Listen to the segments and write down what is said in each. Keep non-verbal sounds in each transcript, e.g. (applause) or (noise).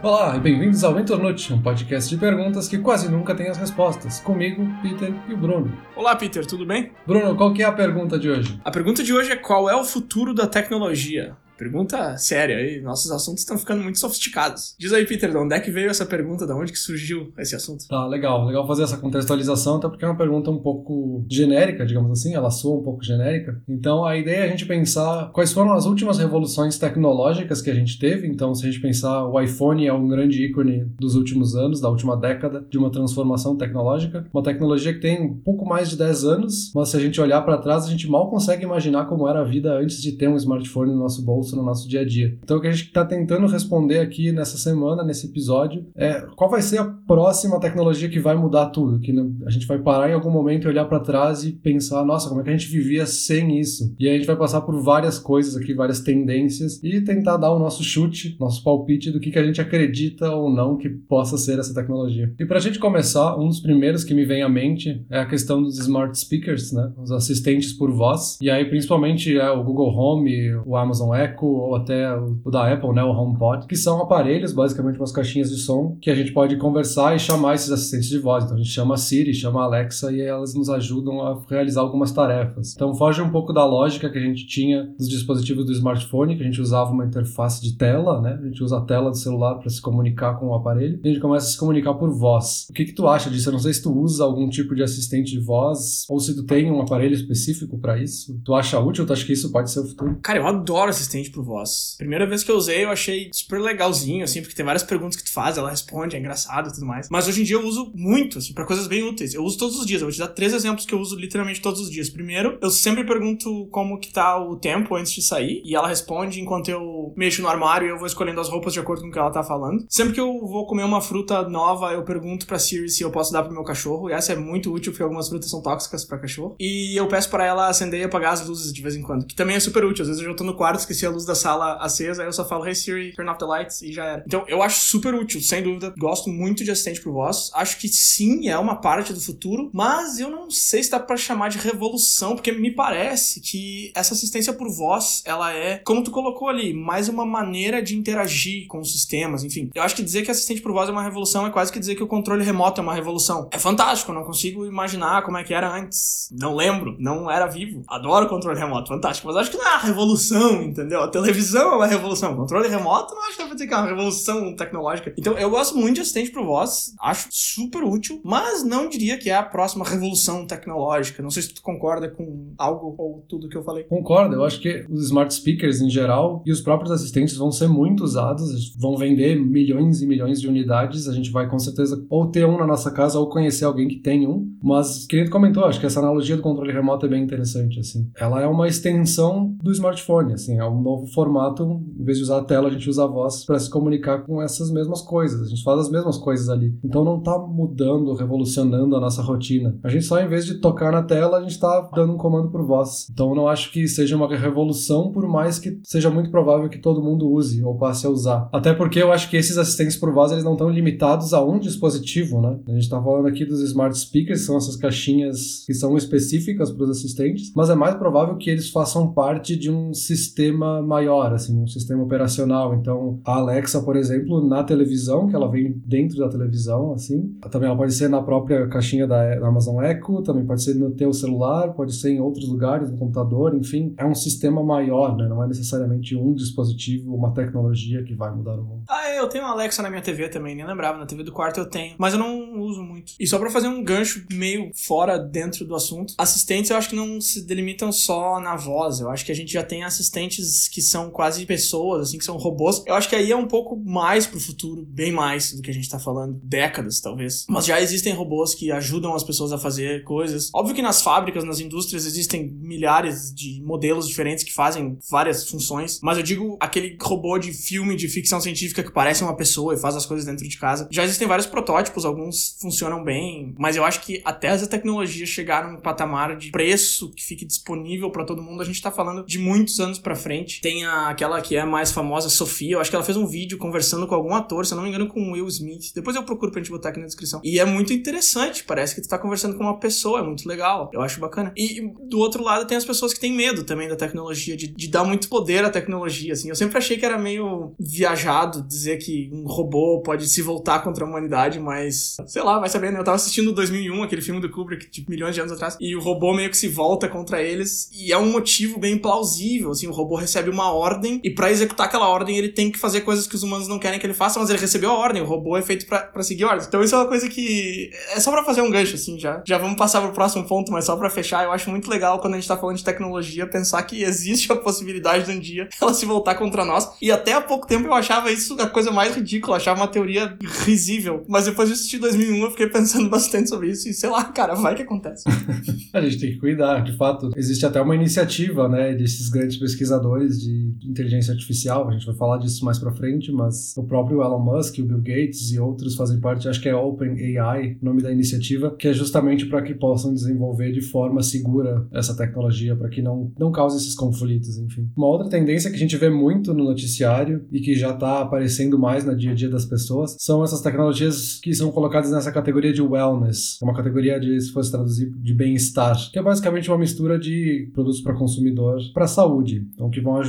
Olá e bem-vindos ao Mentornute, um podcast de perguntas que quase nunca tem as respostas. Comigo, Peter e o Bruno. Olá, Peter, tudo bem? Bruno, qual que é a pergunta de hoje? A pergunta de hoje é qual é o futuro da tecnologia? Pergunta séria aí, nossos assuntos estão ficando muito sofisticados. Diz aí, Peter, de onde é que veio essa pergunta? De onde que surgiu esse assunto? Tá, legal. Legal fazer essa contextualização, até porque é uma pergunta um pouco genérica, digamos assim, ela soa um pouco genérica. Então, a ideia é a gente pensar quais foram as últimas revoluções tecnológicas que a gente teve. Então, se a gente pensar, o iPhone é um grande ícone dos últimos anos, da última década, de uma transformação tecnológica. Uma tecnologia que tem um pouco mais de 10 anos, mas se a gente olhar para trás, a gente mal consegue imaginar como era a vida antes de ter um smartphone no nosso bolso no nosso dia a dia. Então, o que a gente está tentando responder aqui nessa semana, nesse episódio, é qual vai ser a próxima tecnologia que vai mudar tudo? Que a gente vai parar em algum momento e olhar para trás e pensar, nossa, como é que a gente vivia sem isso? E aí a gente vai passar por várias coisas aqui, várias tendências e tentar dar o nosso chute, nosso palpite do que, que a gente acredita ou não que possa ser essa tecnologia. E para a gente começar, um dos primeiros que me vem à mente é a questão dos smart speakers, né? Os assistentes por voz. E aí, principalmente, é o Google Home, o Amazon Echo ou até o da Apple, né, o HomePod, que são aparelhos, basicamente umas caixinhas de som, que a gente pode conversar e chamar esses assistentes de voz. Então a gente chama a Siri, chama a Alexa e elas nos ajudam a realizar algumas tarefas. Então foge um pouco da lógica que a gente tinha dos dispositivos do smartphone, que a gente usava uma interface de tela, né? A gente usa a tela do celular para se comunicar com o aparelho e a gente começa a se comunicar por voz. O que, que tu acha disso? Eu não sei se tu usa algum tipo de assistente de voz ou se tu tem um aparelho específico para isso. Tu acha útil? Tu acha que isso pode ser o futuro? Cara, eu adoro assistente por voz. Primeira vez que eu usei, eu achei super legalzinho, assim, porque tem várias perguntas que tu faz, ela responde, é engraçado e tudo mais. Mas hoje em dia eu uso muito, assim, pra coisas bem úteis. Eu uso todos os dias. Eu vou te dar três exemplos que eu uso literalmente todos os dias. Primeiro, eu sempre pergunto como que tá o tempo antes de sair, e ela responde enquanto eu mexo no armário e eu vou escolhendo as roupas de acordo com o que ela tá falando. Sempre que eu vou comer uma fruta nova, eu pergunto pra Siri se eu posso dar pro meu cachorro, e essa é muito útil porque algumas frutas são tóxicas para cachorro. E eu peço para ela acender e apagar as luzes de vez em quando, que também é super útil. Às vezes eu já tô no quarto, esqueci a luz da sala acesa, aí eu só falo, hey Siri, turn off the lights e já era. Então eu acho super útil, sem dúvida. Gosto muito de assistente por voz. Acho que sim, é uma parte do futuro, mas eu não sei se dá pra chamar de revolução, porque me parece que essa assistência por voz, ela é, como tu colocou ali, mais uma maneira de interagir com os sistemas, enfim. Eu acho que dizer que assistente por voz é uma revolução é quase que dizer que o controle remoto é uma revolução. É fantástico, não consigo imaginar como é que era antes. Não lembro, não era vivo. Adoro controle remoto, fantástico, mas acho que não é a revolução, entendeu? A televisão é uma revolução. Controle remoto, não acho que pra dizer que é uma revolução tecnológica. Então, eu gosto muito de assistente por voz, acho super útil, mas não diria que é a próxima revolução tecnológica. Não sei se tu concorda com algo ou tudo que eu falei. Concordo, eu acho que os smart speakers em geral e os próprios assistentes vão ser muito usados, vão vender milhões e milhões de unidades. A gente vai com certeza ou ter um na nossa casa ou conhecer alguém que tem um. Mas, quem comentou, acho que essa analogia do controle remoto é bem interessante, assim. Ela é uma extensão do smartphone, assim, é um novo formato, em vez de usar a tela, a gente usa a voz para se comunicar com essas mesmas coisas. A gente faz as mesmas coisas ali. Então não tá mudando, revolucionando a nossa rotina. A gente só, em vez de tocar na tela, a gente tá dando um comando por voz. Então não acho que seja uma revolução, por mais que seja muito provável que todo mundo use ou passe a usar. Até porque eu acho que esses assistentes por voz, eles não estão limitados a um dispositivo, né? A gente tá falando aqui dos smart speakers, são essas caixinhas que são específicas para os assistentes, mas é mais provável que eles façam parte de um sistema maior, assim, um sistema operacional. Então, a Alexa, por exemplo, na televisão, que ela vem dentro da televisão, assim, também ela pode ser na própria caixinha da, Amazon Echo, também pode ser no teu celular, pode ser em outros lugares, no computador, enfim, é um sistema maior, né? Não é necessariamente um dispositivo, uma tecnologia que vai mudar o mundo. Ah, é, eu tenho uma Alexa na minha TV também, nem lembrava, na TV do quarto eu tenho, mas eu não uso muito. E só para fazer um gancho meio fora dentro do assunto, assistentes eu acho que não se delimitam só na voz, eu acho que a gente já tem assistentes que são quase pessoas, assim, que são robôs. Eu acho que aí é um pouco mais pro futuro, bem mais do que a gente tá falando, décadas talvez. Mas já existem robôs que ajudam as pessoas a fazer coisas. Óbvio que nas fábricas, nas indústrias, existem milhares de modelos diferentes que fazem várias funções, mas eu digo aquele robô de filme de ficção científica que parece uma pessoa e faz as coisas dentro de casa. Já existem vários protótipos, alguns funcionam bem, mas eu acho que até essa tecnologia chegar num patamar de preço que fique disponível para todo mundo, a gente tá falando de muitos anos para frente Tem a, aquela que é mais famosa, Sofia. Eu acho que ela fez um vídeo conversando com algum ator, se eu não me engano, com Will Smith. Depois eu procuro pra gente botar aqui na descrição. E é muito interessante. Parece que tu tá conversando com uma pessoa. É muito legal. Eu acho bacana. E do outro lado tem as pessoas que têm medo também da tecnologia, de, de dar muito poder à tecnologia, assim. Eu sempre achei que era meio viajado dizer que um robô pode se voltar contra a humanidade, mas sei lá, vai saber, né? Eu tava assistindo 2001, aquele filme do Kubrick, de milhões de anos atrás, e o robô meio que se volta contra eles, e é um motivo bem plausível, assim, o robô recebe uma ordem, e para executar aquela ordem ele tem que fazer coisas que os humanos não querem que ele faça, mas ele recebeu a ordem, o robô é feito para seguir ordens. Então isso é uma coisa que é só para fazer um gancho, assim, já. Já vamos passar pro próximo ponto, mas só para fechar, eu acho muito legal quando a gente tá falando de tecnologia, pensar que existe a possibilidade de um dia (laughs) ela se voltar contra nós, e até há pouco tempo eu achava isso a coisa mais ridícula, achava uma teoria risível, mas depois de assistir 2001 eu fiquei pensando (laughs) bastante sobre isso, e sei lá, cara, vai que acontece. (laughs) a gente tem que cuidar, de fato. Existe até uma iniciativa, né, desses grandes pesquisadores de inteligência artificial, a gente vai falar disso mais pra frente, mas o próprio Elon Musk, o Bill Gates e outros fazem parte, acho que é OpenAI, nome da iniciativa, que é justamente para que possam desenvolver de forma segura essa tecnologia, para que não, não cause esses conflitos, enfim. Uma outra tendência que a gente vê muito no noticiário e que já está aparecendo mais no dia a dia das pessoas são essas tecnologias que são colocadas nessa categoria de wellness, uma categoria de, se fosse traduzir, de bem-estar, que é basicamente uma mistura de produtos para consumidor para saúde, então que vão ajudar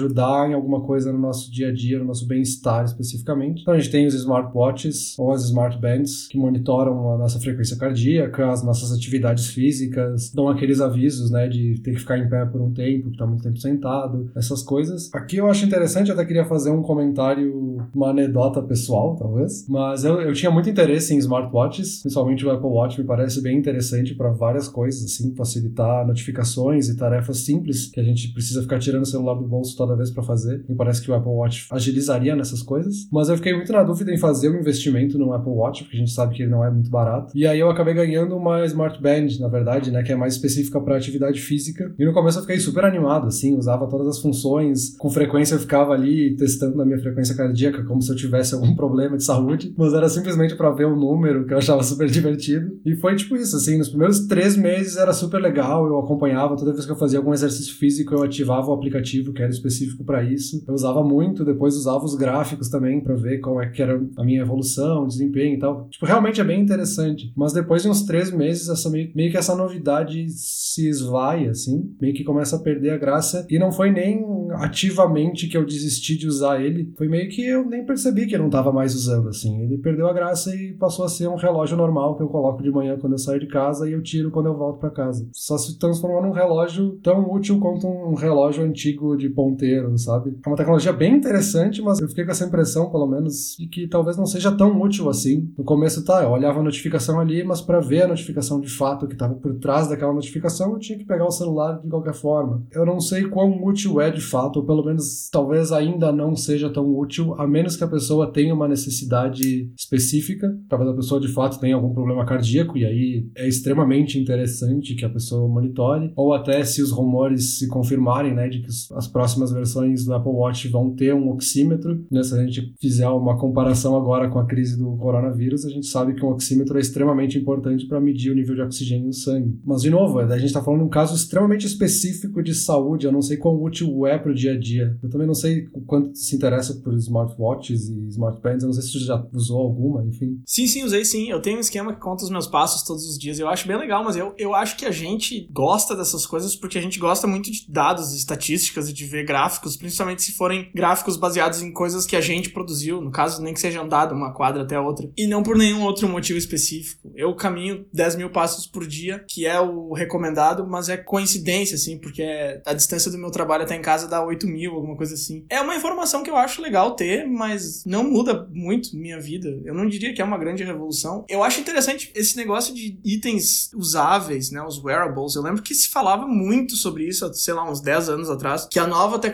em alguma coisa no nosso dia a dia, no nosso bem-estar especificamente. Então a gente tem os smartwatches ou as smartbands que monitoram a nossa frequência cardíaca, as nossas atividades físicas, dão aqueles avisos, né, de ter que ficar em pé por um tempo, que tá muito tempo sentado, essas coisas. Aqui eu acho interessante, eu até queria fazer um comentário, uma anedota pessoal, talvez, mas eu, eu tinha muito interesse em smartwatches, principalmente o Apple Watch me parece bem interessante para várias coisas, assim, facilitar notificações e tarefas simples que a gente precisa ficar tirando o celular do bolso toda vez para fazer. Me parece que o Apple Watch agilizaria nessas coisas, mas eu fiquei muito na dúvida em fazer um investimento no Apple Watch, porque a gente sabe que ele não é muito barato. E aí eu acabei ganhando uma Smart Band, na verdade, né, que é mais específica para atividade física. E no começo eu fiquei super animado, assim, usava todas as funções, com frequência eu ficava ali testando na minha frequência cardíaca, como se eu tivesse algum (laughs) problema de saúde, mas era simplesmente para ver o número, que eu achava super divertido. E foi tipo isso, assim, nos primeiros três meses era super legal, eu acompanhava, toda vez que eu fazia algum exercício físico, eu ativava o aplicativo que era específico para isso. Eu usava muito, depois usava os gráficos também para ver qual é que era a minha evolução, desempenho e tal. Tipo, realmente é bem interessante. Mas depois de uns três meses, essa meio, meio que essa novidade se esvai, assim, meio que começa a perder a graça. E não foi nem ativamente que eu desisti de usar ele, foi meio que eu nem percebi que eu não tava mais usando, assim. Ele perdeu a graça e passou a ser um relógio normal que eu coloco de manhã quando eu saio de casa e eu tiro quando eu volto para casa. Só se transformou num relógio tão útil quanto um relógio antigo de ponteiro, sabe? É uma tecnologia bem interessante, mas eu fiquei com essa impressão, pelo menos, de que talvez não seja tão útil assim. No começo, tá, eu olhava a notificação ali, mas para ver a notificação de fato que estava por trás daquela notificação, eu tinha que pegar o celular de qualquer forma. Eu não sei quão útil é de fato, ou pelo menos talvez ainda não seja tão útil, a menos que a pessoa tenha uma necessidade específica. Talvez a pessoa de fato tenha algum problema cardíaco, e aí é extremamente interessante que a pessoa monitore, ou até se os rumores se confirmarem, né, de que as próximas versões do Apple Watch vão ter um oxímetro, né, se a gente fizer uma comparação agora com a crise do coronavírus, a gente sabe que um oxímetro é extremamente importante para medir o nível de oxigênio no sangue. Mas, de novo, a gente está falando de um caso extremamente específico de saúde, eu não sei quão útil é para o dia a dia. Eu também não sei o quanto se interessa por smartwatches e smartbands, eu não sei se você já usou alguma, enfim. Sim, sim, usei sim. Eu tenho um esquema que conta os meus passos todos os dias, eu acho bem legal, mas eu, eu acho que a gente gosta dessas coisas porque a gente gosta muito de dados e estatísticas e de ver gráficos, principalmente se forem gráficos baseados em coisas que a gente produziu, no caso, nem que seja andado uma quadra até a outra, e não por nenhum outro motivo específico. Eu caminho 10 mil passos por dia, que é o recomendado, mas é coincidência, assim, porque a distância do meu trabalho até em casa dá 8 mil, alguma coisa assim. É uma informação que eu acho legal ter, mas não muda muito minha vida. Eu não diria que é uma grande revolução. Eu acho interessante esse negócio de itens usáveis, né, os wearables. Eu lembro que se falava muito sobre isso, sei lá, uns 10 anos atrás, que a nova tecnologia,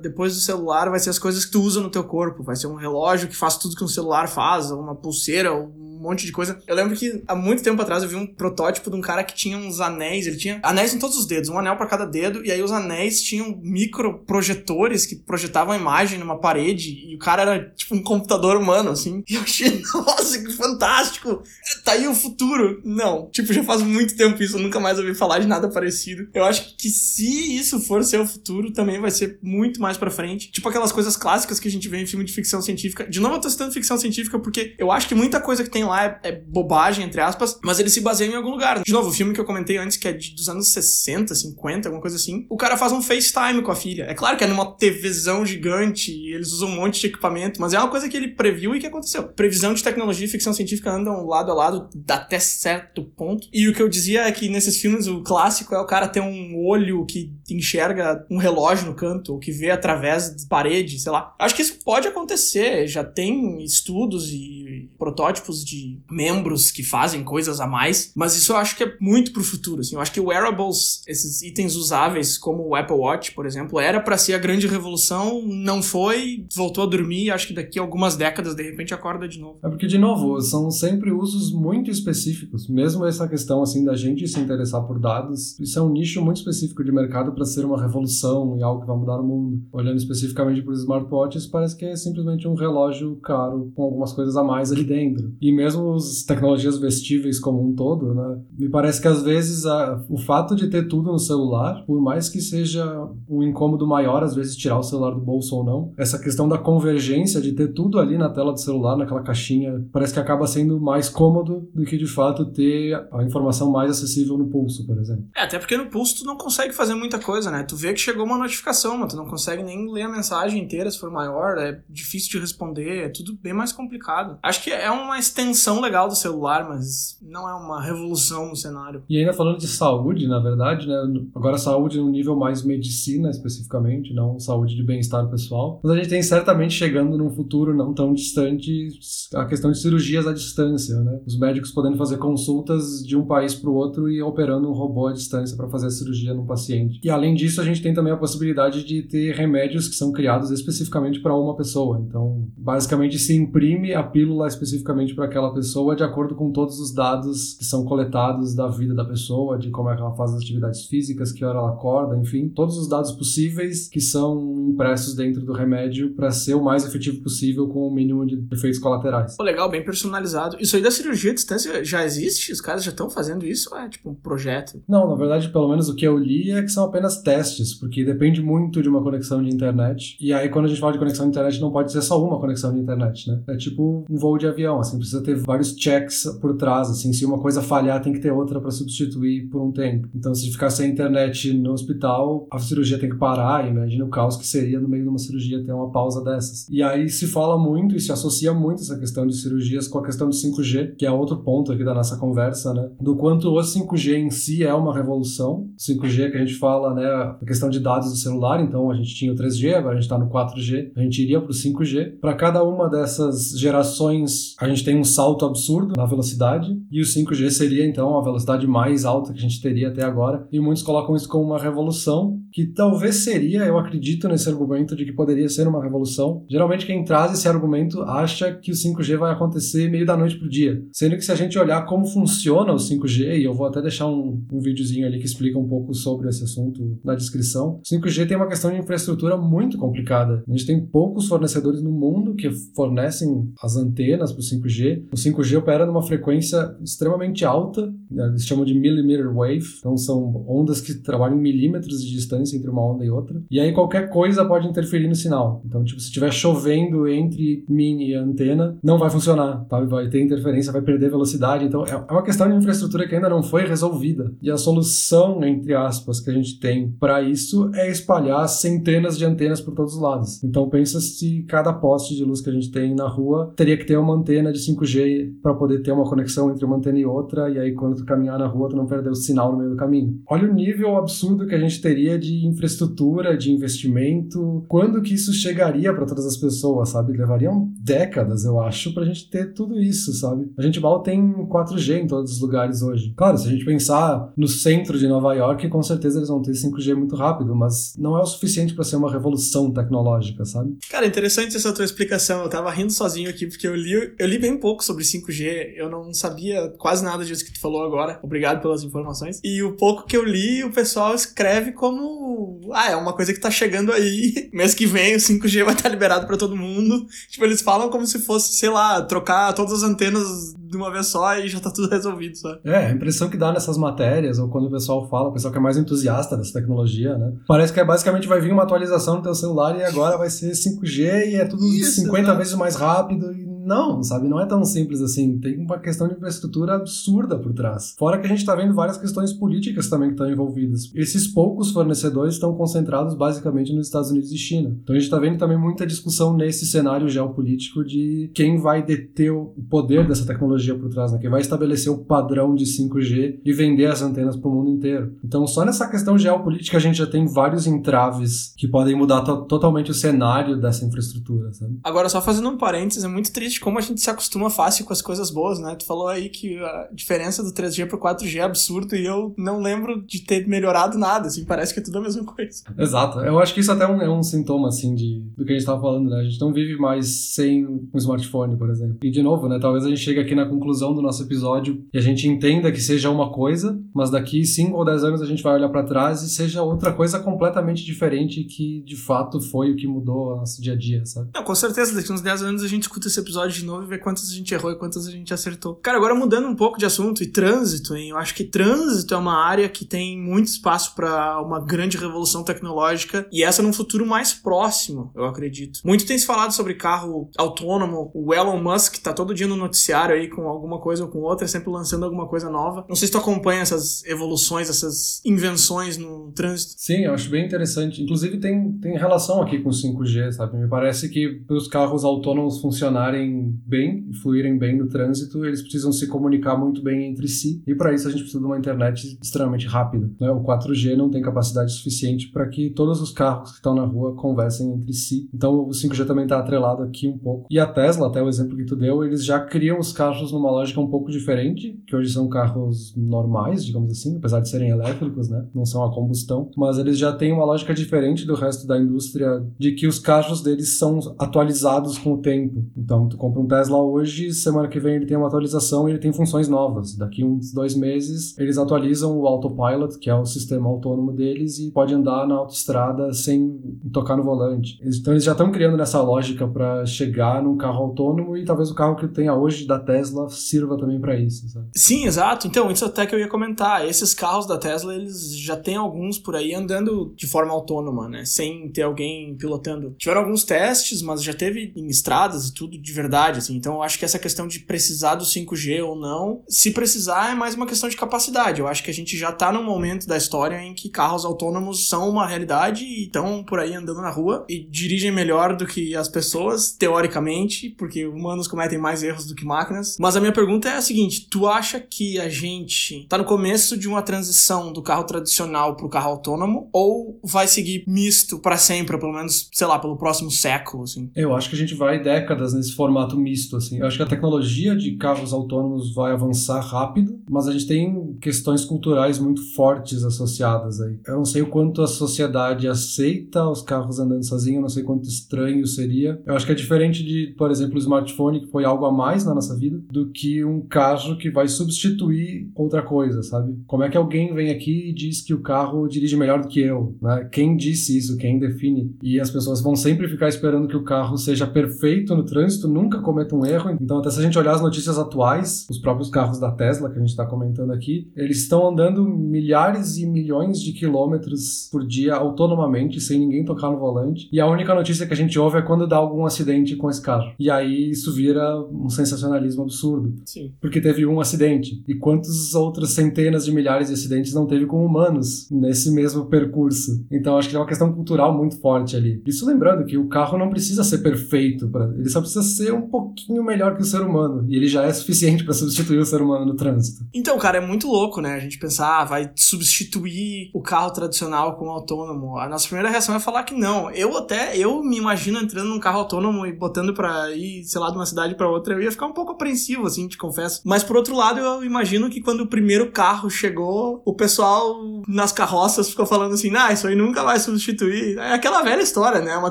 depois do celular, vai ser as coisas que tu usa no teu corpo. Vai ser um relógio que faz tudo que um celular faz, uma pulseira, um monte de coisa. Eu lembro que há muito tempo atrás eu vi um protótipo de um cara que tinha uns anéis, ele tinha anéis em todos os dedos, um anel para cada dedo, e aí os anéis tinham micro projetores que projetavam a imagem numa parede, e o cara era tipo um computador humano, assim. E eu achei, (laughs) nossa, que fantástico! Tá aí o futuro. Não, tipo, já faz muito tempo isso, eu nunca mais ouvi falar de nada parecido. Eu acho que se isso for ser o futuro, também vai ser muito mais pra frente. Tipo aquelas coisas clássicas que a gente vê em filme de ficção científica. De novo, eu tô citando ficção científica porque eu acho que muita coisa que tem lá é, é bobagem, entre aspas, mas ele se baseia em algum lugar. De novo, o filme que eu comentei antes, que é de, dos anos 60, 50, alguma coisa assim, o cara faz um FaceTime com a filha. É claro que é numa TVzão gigante e eles usam um monte de equipamento, mas é uma coisa que ele previu e que aconteceu. Previsão de tecnologia e ficção científica andam lado a lado até certo ponto. E o que eu dizia é que nesses filmes o clássico é o cara ter um olho que enxerga um relógio no canto, ou que vê através de parede, sei lá. Acho que isso pode acontecer. Já tem estudos e protótipos de membros que fazem coisas a mais, mas isso eu acho que é muito pro futuro, assim. Eu acho que wearables, esses itens usáveis como o Apple Watch, por exemplo, era para ser a grande revolução, não foi, voltou a dormir, acho que daqui a algumas décadas de repente acorda de novo. É porque de novo, são sempre usos muito específicos, mesmo essa questão assim da gente se interessar por dados, isso é um nicho muito específico de mercado para ser uma revolução e algo que vai mudar o mundo. Olhando especificamente para os smartwatches, parece que é simplesmente um relógio caro com algumas coisas a mais ali dentro. E mesmo as tecnologias vestíveis como um todo, né? Me parece que às vezes a, o fato de ter tudo no celular, por mais que seja um incômodo maior, às vezes tirar o celular do bolso ou não, essa questão da convergência de ter tudo ali na tela do celular, naquela caixinha, parece que acaba sendo mais cômodo do que de fato ter a informação mais acessível no pulso, por exemplo. É, até porque no pulso tu não consegue fazer muita coisa, né? Tu vê que chegou uma notificação, mas tu não consegue nem ler a mensagem inteira se for maior, é difícil de responder, é tudo bem mais complicado. Acho que é uma extensão legal do celular, mas não é uma revolução no cenário. E ainda falando de saúde, na verdade, né? Agora saúde no nível mais medicina especificamente, não saúde de bem-estar pessoal. Mas a gente tem certamente chegando num futuro não tão distante a questão de cirurgias à distância, né? Os médicos podendo fazer consultas de um país para o outro e operando um robô à distância para fazer a cirurgia no paciente. E além disso, a gente tem também a possibilidade de ter remédios que são criados especificamente para uma pessoa. Então, basicamente se imprime a pílula especificamente para aquela pessoa de acordo com todos os dados que são coletados da vida da pessoa, de como é que ela faz as atividades físicas, que hora ela acorda, enfim, todos os dados possíveis que são impressos dentro do remédio para ser o mais efetivo possível com o mínimo de efeitos colaterais. Pô, legal, bem personalizado. Isso aí da cirurgia à distância já existe? Os caras já estão fazendo isso ou é tipo um projeto? Não, na verdade, pelo menos o que eu li é que são apenas testes, porque depende muito de uma conexão de internet. E aí, quando a gente fala de conexão de internet, não pode ser só uma conexão de internet, né? É tipo um voo de avião, assim, precisa ter vários checks por trás, assim, se uma coisa falhar, tem que ter outra para substituir por um tempo. Então, se ficar sem internet no hospital, a cirurgia tem que parar, imagina o caos que seria no meio de uma cirurgia ter uma pausa dessas. E aí se fala muito e se associa muito essa questão de cirurgias com a questão do 5G, que é outro ponto aqui da nossa conversa, né? Do quanto o 5G em si é uma revolução. 5G que a gente fala, né, a questão de dados do celular, então a gente tinha o 3G, agora a gente está no 4G, a gente iria para o 5G. Para cada uma dessas gerações, a gente tem um salto absurdo na velocidade, e o 5G seria então a velocidade mais alta que a gente teria até agora, e muitos colocam isso como uma revolução, que talvez seria, eu acredito nesse argumento de que poderia ser uma revolução. Geralmente quem traz esse argumento acha que o 5G vai acontecer meio da noite pro dia, sendo que se a gente olhar como funciona o 5G, e eu vou até deixar um, um videozinho ali que explica um pouco sobre esse assunto na descrição, o 5G tem uma questão de infraestrutura muito complicada. A gente tem poucos fornecedores no mundo que fornecem as antenas para o 5G. O 5G opera numa frequência extremamente alta, né, eles chamam de millimeter wave, então são ondas que trabalham em milímetros de distância entre uma onda e outra. E aí qualquer coisa pode interferir no sinal. Então, tipo, se estiver chovendo entre mim e a antena, não vai funcionar, tá? Vai ter interferência, vai perder velocidade. Então, é uma questão de infraestrutura que ainda não foi resolvida. E a solução, entre aspas, que a gente tem para isso é espalhar centenas de antenas por todos os lados. Então, pensa se cada poste de luz que a gente tem na rua teria que ter uma antena de 5G para poder ter uma conexão entre uma antena e outra, e aí quando tu caminhar na rua, tu não perder o sinal no meio do caminho. Olha o nível absurdo que a gente teria de infraestrutura, de investimento. Quando que isso chegaria para todas as pessoas, sabe? Levariam décadas, eu acho, pra gente ter tudo isso, sabe? A gente mal tem 4G em todos os lugares hoje. Claro, se a gente pensar no centro de Nova York, com certeza eles vão ter 5G muito rápido, mas não é o suficiente para ser uma revolução tecnológica, sabe? Cara, interessante essa tua explicação. Eu tava rindo sozinho aqui porque eu li, eu li bem pouco sobre 5G, eu não sabia quase nada disso que tu falou agora. Obrigado pelas informações. E o pouco que eu li, o pessoal escreve como. Ah, é uma coisa que tá chegando aí. (laughs) Mês que vem o 5G vai estar liberado para todo mundo. Tipo, eles falam como se fosse, sei lá, trocar todas as antenas de uma vez só e já tá tudo (laughs) resolvido, sabe? É, a impressão que dá nessas matérias, ou quando o pessoal fala, o pessoal que é mais entusiasta dessa tecnologia, né? Parece que é, basicamente vai vir uma atualização no teu celular e agora vai ser 5G e é tudo Isso, 50 vezes mais rápido e não, sabe? Não é tão simples assim. Tem uma questão de infraestrutura absurda por trás. Fora que a gente está vendo várias questões políticas também que estão envolvidas. Esses poucos fornecedores estão concentrados basicamente nos Estados Unidos e China. Então a gente está vendo também muita discussão nesse cenário geopolítico de quem vai deter o poder dessa tecnologia por trás, né? Quem vai estabelecer o padrão de 5G e vender as antenas para o mundo inteiro. Então só nessa questão geopolítica a gente já tem vários entraves que podem mudar to totalmente o cenário dessa infraestrutura, sabe? Agora só fazendo um parênteses, é muito triste como a gente se acostuma fácil com as coisas boas, né? Tu falou aí que a diferença do 3G pro 4G é absurdo e eu não lembro de ter melhorado nada, assim, parece que é tudo a mesma coisa. (laughs) Exato. Eu acho que isso até é um, é um sintoma, assim, de, do que a gente tava falando, né? A gente não vive mais sem um smartphone, por exemplo. E, de novo, né? Talvez a gente chegue aqui na conclusão do nosso episódio e a gente entenda que seja uma coisa, mas daqui 5 ou 10 anos a gente vai olhar para trás e seja outra coisa completamente diferente que, de fato, foi o que mudou o nosso dia a dia, sabe? Não, com certeza. Daqui uns 10 anos a gente escuta esse episódio episódio de novo e ver quantas a gente errou e quantas a gente acertou. Cara, agora mudando um pouco de assunto e trânsito, hein? Eu acho que trânsito é uma área que tem muito espaço para uma grande revolução tecnológica e essa num futuro mais próximo, eu acredito. Muito tem se falado sobre carro autônomo. O Elon Musk tá todo dia no noticiário aí com alguma coisa ou com outra, sempre lançando alguma coisa nova. Não sei se tu acompanha essas evoluções, essas invenções no trânsito. Sim, eu acho bem interessante. Inclusive tem, tem relação aqui com 5G, sabe? Me parece que para os carros autônomos funcionarem bem fluírem bem no trânsito, eles precisam se comunicar muito bem entre si. E para isso a gente precisa de uma internet extremamente rápida. Né? O 4G não tem capacidade suficiente para que todos os carros que estão na rua conversem entre si. Então o 5G também está atrelado aqui um pouco. E a Tesla, até o exemplo que tu deu, eles já criam os carros numa lógica um pouco diferente, que hoje são carros normais, digamos assim, apesar de serem elétricos, né? Não são a combustão, mas eles já têm uma lógica diferente do resto da indústria de que os carros deles são atualizados com o tempo. Então tu compra um Tesla hoje, semana que vem ele tem uma atualização e ele tem funções novas. Daqui uns dois meses, eles atualizam o Autopilot, que é o sistema autônomo deles, e pode andar na autoestrada sem tocar no volante. Então eles já estão criando nessa lógica para chegar num carro autônomo e talvez o carro que tenha hoje da Tesla sirva também para isso. Sabe? Sim, exato. Então, isso até que eu ia comentar. Esses carros da Tesla, eles já tem alguns por aí andando de forma autônoma, né? Sem ter alguém pilotando. Tiveram alguns testes, mas já teve em estradas e tudo de verdade verdade, assim. Então eu acho que essa questão de precisar do 5G ou não, se precisar é mais uma questão de capacidade. Eu acho que a gente já tá num momento da história em que carros autônomos são uma realidade e estão por aí andando na rua e dirigem melhor do que as pessoas, teoricamente, porque humanos cometem mais erros do que máquinas. Mas a minha pergunta é a seguinte: tu acha que a gente tá no começo de uma transição do carro tradicional pro carro autônomo ou vai seguir misto para sempre, ou pelo menos, sei lá, pelo próximo século, assim? Eu acho que a gente vai décadas nesse formato formato misto, assim. Eu acho que a tecnologia de carros autônomos vai avançar rápido, mas a gente tem questões culturais muito fortes associadas aí. Eu não sei o quanto a sociedade aceita os carros andando sozinhos, eu não sei quanto estranho seria. Eu acho que é diferente de, por exemplo, o smartphone, que foi algo a mais na nossa vida, do que um carro que vai substituir outra coisa, sabe? Como é que alguém vem aqui e diz que o carro dirige melhor do que eu, né? Quem disse isso? Quem define? E as pessoas vão sempre ficar esperando que o carro seja perfeito no trânsito, nunca nunca cometa um erro. Então, até se a gente olhar as notícias atuais, os próprios carros da Tesla que a gente está comentando aqui, eles estão andando milhares e milhões de quilômetros por dia autonomamente, sem ninguém tocar no volante. E a única notícia que a gente ouve é quando dá algum acidente com esse carro. E aí isso vira um sensacionalismo absurdo. Sim. Porque teve um acidente. E quantas outras centenas de milhares de acidentes não teve com humanos nesse mesmo percurso? Então, acho que é uma questão cultural muito forte ali. Isso lembrando que o carro não precisa ser perfeito, pra... ele só precisa ser um pouquinho melhor que o ser humano. E ele já é suficiente para substituir o ser humano no trânsito. Então, cara, é muito louco, né? A gente pensar, ah, vai substituir o carro tradicional com o autônomo. A nossa primeira reação é falar que não. Eu até, eu me imagino entrando num carro autônomo e botando pra ir, sei lá, de uma cidade para outra, eu ia ficar um pouco apreensivo, assim, te confesso. Mas por outro lado, eu imagino que quando o primeiro carro chegou, o pessoal nas carroças ficou falando assim, ah, isso aí nunca vai substituir. É aquela velha história, né? É uma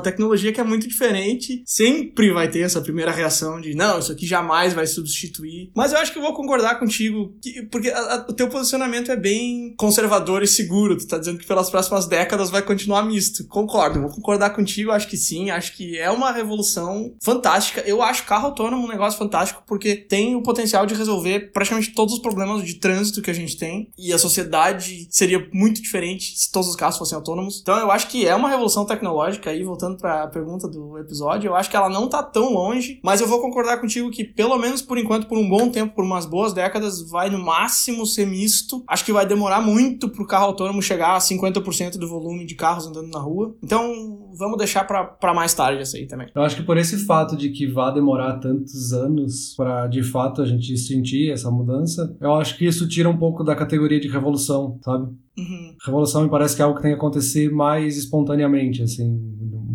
tecnologia que é muito diferente, sempre vai ter essa primeira reação de não, isso aqui jamais vai substituir. Mas eu acho que eu vou concordar contigo, que, porque a, a, o teu posicionamento é bem conservador e seguro. Tu tá dizendo que pelas próximas décadas vai continuar misto. Concordo, vou concordar contigo, acho que sim, acho que é uma revolução fantástica. Eu acho carro autônomo um negócio fantástico porque tem o potencial de resolver praticamente todos os problemas de trânsito que a gente tem e a sociedade seria muito diferente se todos os carros fossem autônomos. Então eu acho que é uma revolução tecnológica aí, voltando para a pergunta do episódio, eu acho que ela não tá tão longe, mas eu vou concordar contigo que pelo menos por enquanto, por um bom tempo, por umas boas décadas, vai no máximo ser misto. Acho que vai demorar muito pro carro autônomo chegar a 50% do volume de carros andando na rua. Então, vamos deixar para mais tarde essa aí também. Eu acho que por esse fato de que vai demorar tantos anos para de fato a gente sentir essa mudança, eu acho que isso tira um pouco da categoria de revolução, sabe? Uhum. Revolução me parece que é algo que tem que acontecer mais espontaneamente, assim,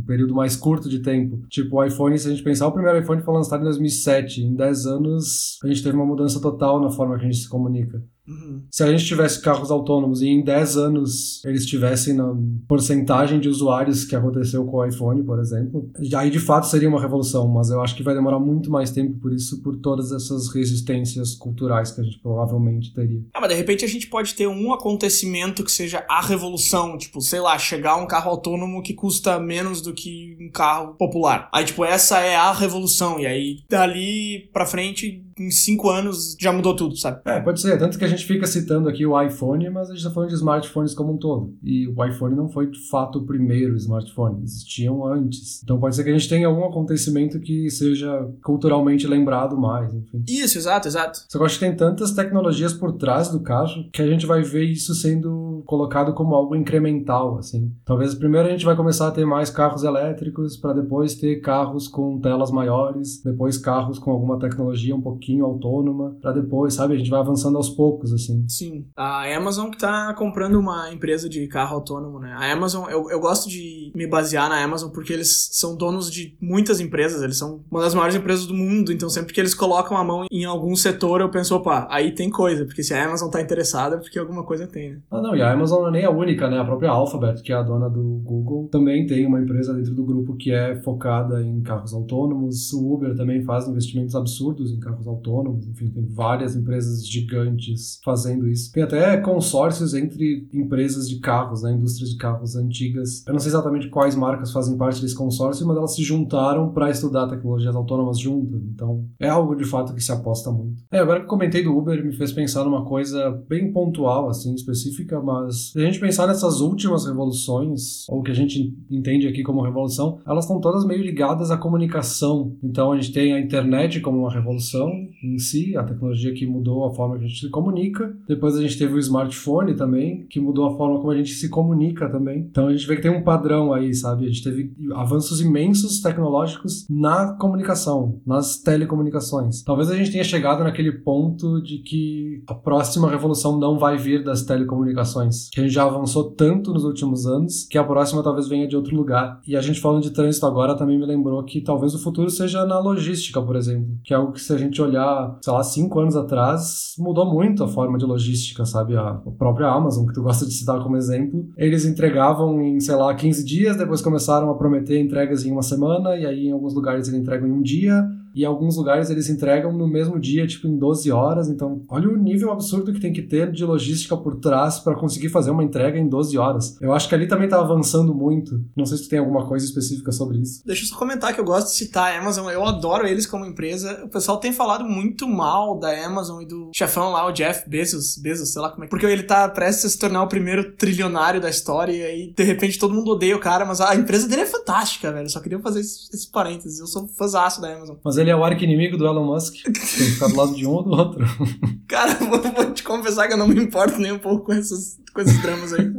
período mais curto de tempo. Tipo, o iPhone, se a gente pensar, o primeiro iPhone foi lançado em 2007. Em 10 anos, a gente teve uma mudança total na forma que a gente se comunica. Uhum. Se a gente tivesse carros autônomos e em 10 anos eles tivessem na porcentagem de usuários que aconteceu com o iPhone, por exemplo, aí de fato seria uma revolução, mas eu acho que vai demorar muito mais tempo por isso, por todas essas resistências culturais que a gente provavelmente teria. Ah, mas de repente a gente pode ter um acontecimento que seja a revolução, tipo, sei lá, chegar um carro autônomo que custa menos do que um carro popular. Aí, tipo, essa é a revolução, e aí dali pra frente, em 5 anos, já mudou tudo, sabe? É, pode ser, tanto que a gente gente fica citando aqui o iPhone, mas a gente está falando de smartphones como um todo. E o iPhone não foi de fato o primeiro smartphone, existiam antes. Então pode ser que a gente tenha algum acontecimento que seja culturalmente lembrado mais, enfim. Isso, exato, exato. Só que eu acho que tem tantas tecnologias por trás do carro que a gente vai ver isso sendo colocado como algo incremental, assim. Talvez primeiro a gente vai começar a ter mais carros elétricos para depois ter carros com telas maiores, depois carros com alguma tecnologia um pouquinho autônoma, para depois, sabe, a gente vai avançando aos poucos assim. Sim. A Amazon que tá comprando uma empresa de carro autônomo, né? A Amazon, eu, eu gosto de me basear na Amazon porque eles são donos de muitas empresas, eles são uma das maiores empresas do mundo, então sempre que eles colocam a mão em algum setor, eu penso, opa, aí tem coisa, porque se a Amazon tá interessada, é porque alguma coisa tem, né? Ah, não, e a Amazon não é a única, né? A própria Alphabet, que é a dona do Google, também tem uma empresa dentro do grupo que é focada em carros autônomos. O Uber também faz investimentos absurdos em carros autônomos, enfim, tem várias empresas gigantes fazendo isso. Tem até consórcios entre empresas de carros, né, indústrias de carros antigas. Eu não sei exatamente quais marcas fazem parte desse consórcio, mas elas se juntaram para estudar tecnologias autônomas juntas. Então, é algo de fato que se aposta muito. É, agora que comentei do Uber, me fez pensar numa coisa bem pontual, assim, específica, mas se a gente pensar nessas últimas revoluções, ou que a gente entende aqui como revolução, elas estão todas meio ligadas à comunicação. Então, a gente tem a internet como uma revolução em si, a tecnologia que mudou a forma que a gente se comunica. Depois a gente teve o smartphone também, que mudou a forma como a gente se comunica também. Então a gente vê que tem um padrão aí, sabe? A gente teve avanços imensos tecnológicos na comunicação, nas telecomunicações. Talvez a gente tenha chegado naquele ponto de que a próxima revolução não vai vir das telecomunicações, que a gente já avançou tanto nos últimos anos que a próxima talvez venha de outro lugar. E a gente falando de trânsito agora também me lembrou que talvez o futuro seja na logística, por exemplo, que é algo que se a gente olhar, sei lá, cinco anos atrás, mudou muito a forma de logística, sabe? A própria Amazon, que tu gosta de citar como exemplo, eles entregavam em, sei lá, 15 dias, depois começaram a prometer entregas em uma semana, e aí em alguns lugares eles entregam em um dia, e alguns lugares eles entregam no mesmo dia, tipo em 12 horas. Então, olha o nível absurdo que tem que ter de logística por trás para conseguir fazer uma entrega em 12 horas. Eu acho que ali também tá avançando muito. Não sei se tu tem alguma coisa específica sobre isso. Deixa eu só comentar que eu gosto de citar a Amazon. Eu adoro eles como empresa. O pessoal tem falado muito mal da Amazon e do chefão lá, o Jeff Bezos, Bezos, sei lá como é. Porque ele tá prestes a se tornar o primeiro trilionário da história e aí, de repente, todo mundo odeia o cara, mas a empresa dele é fantástica, velho. só queria fazer esse, esse parênteses. Eu sou fãzaço da Amazon. Mas ele é o arqui-inimigo do Elon Musk. (laughs) Tem que ficar do lado de um ou do outro. (laughs) Cara, vou, vou te confessar que eu não me importo nem um pouco com essas, com esses dramas aí. (laughs)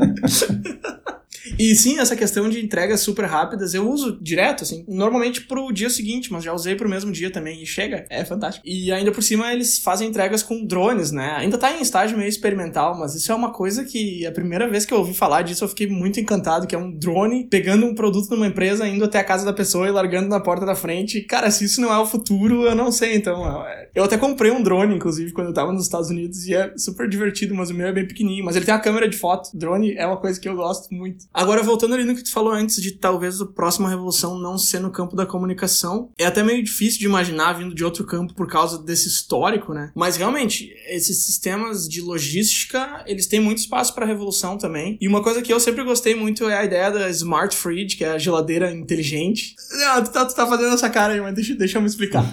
E sim, essa questão de entregas super rápidas eu uso direto, assim. Normalmente pro dia seguinte, mas já usei pro mesmo dia também. E chega, é fantástico. E ainda por cima eles fazem entregas com drones, né? Ainda tá em estágio meio experimental, mas isso é uma coisa que a primeira vez que eu ouvi falar disso eu fiquei muito encantado, que é um drone pegando um produto numa empresa, indo até a casa da pessoa e largando na porta da frente. Cara, se isso não é o futuro, eu não sei, então. Eu até comprei um drone, inclusive, quando eu tava nos Estados Unidos, e é super divertido, mas o meu é bem pequenininho. Mas ele tem a câmera de foto. Drone é uma coisa que eu gosto muito. Agora, voltando ali no que tu falou antes de talvez a próxima revolução não ser no campo da comunicação, é até meio difícil de imaginar vindo de outro campo por causa desse histórico, né? Mas realmente, esses sistemas de logística, eles têm muito espaço para revolução também. E uma coisa que eu sempre gostei muito é a ideia da Smart Fridge, que é a geladeira inteligente. Não, tu tá, tu tá fazendo essa cara aí, mas deixa, deixa eu me explicar.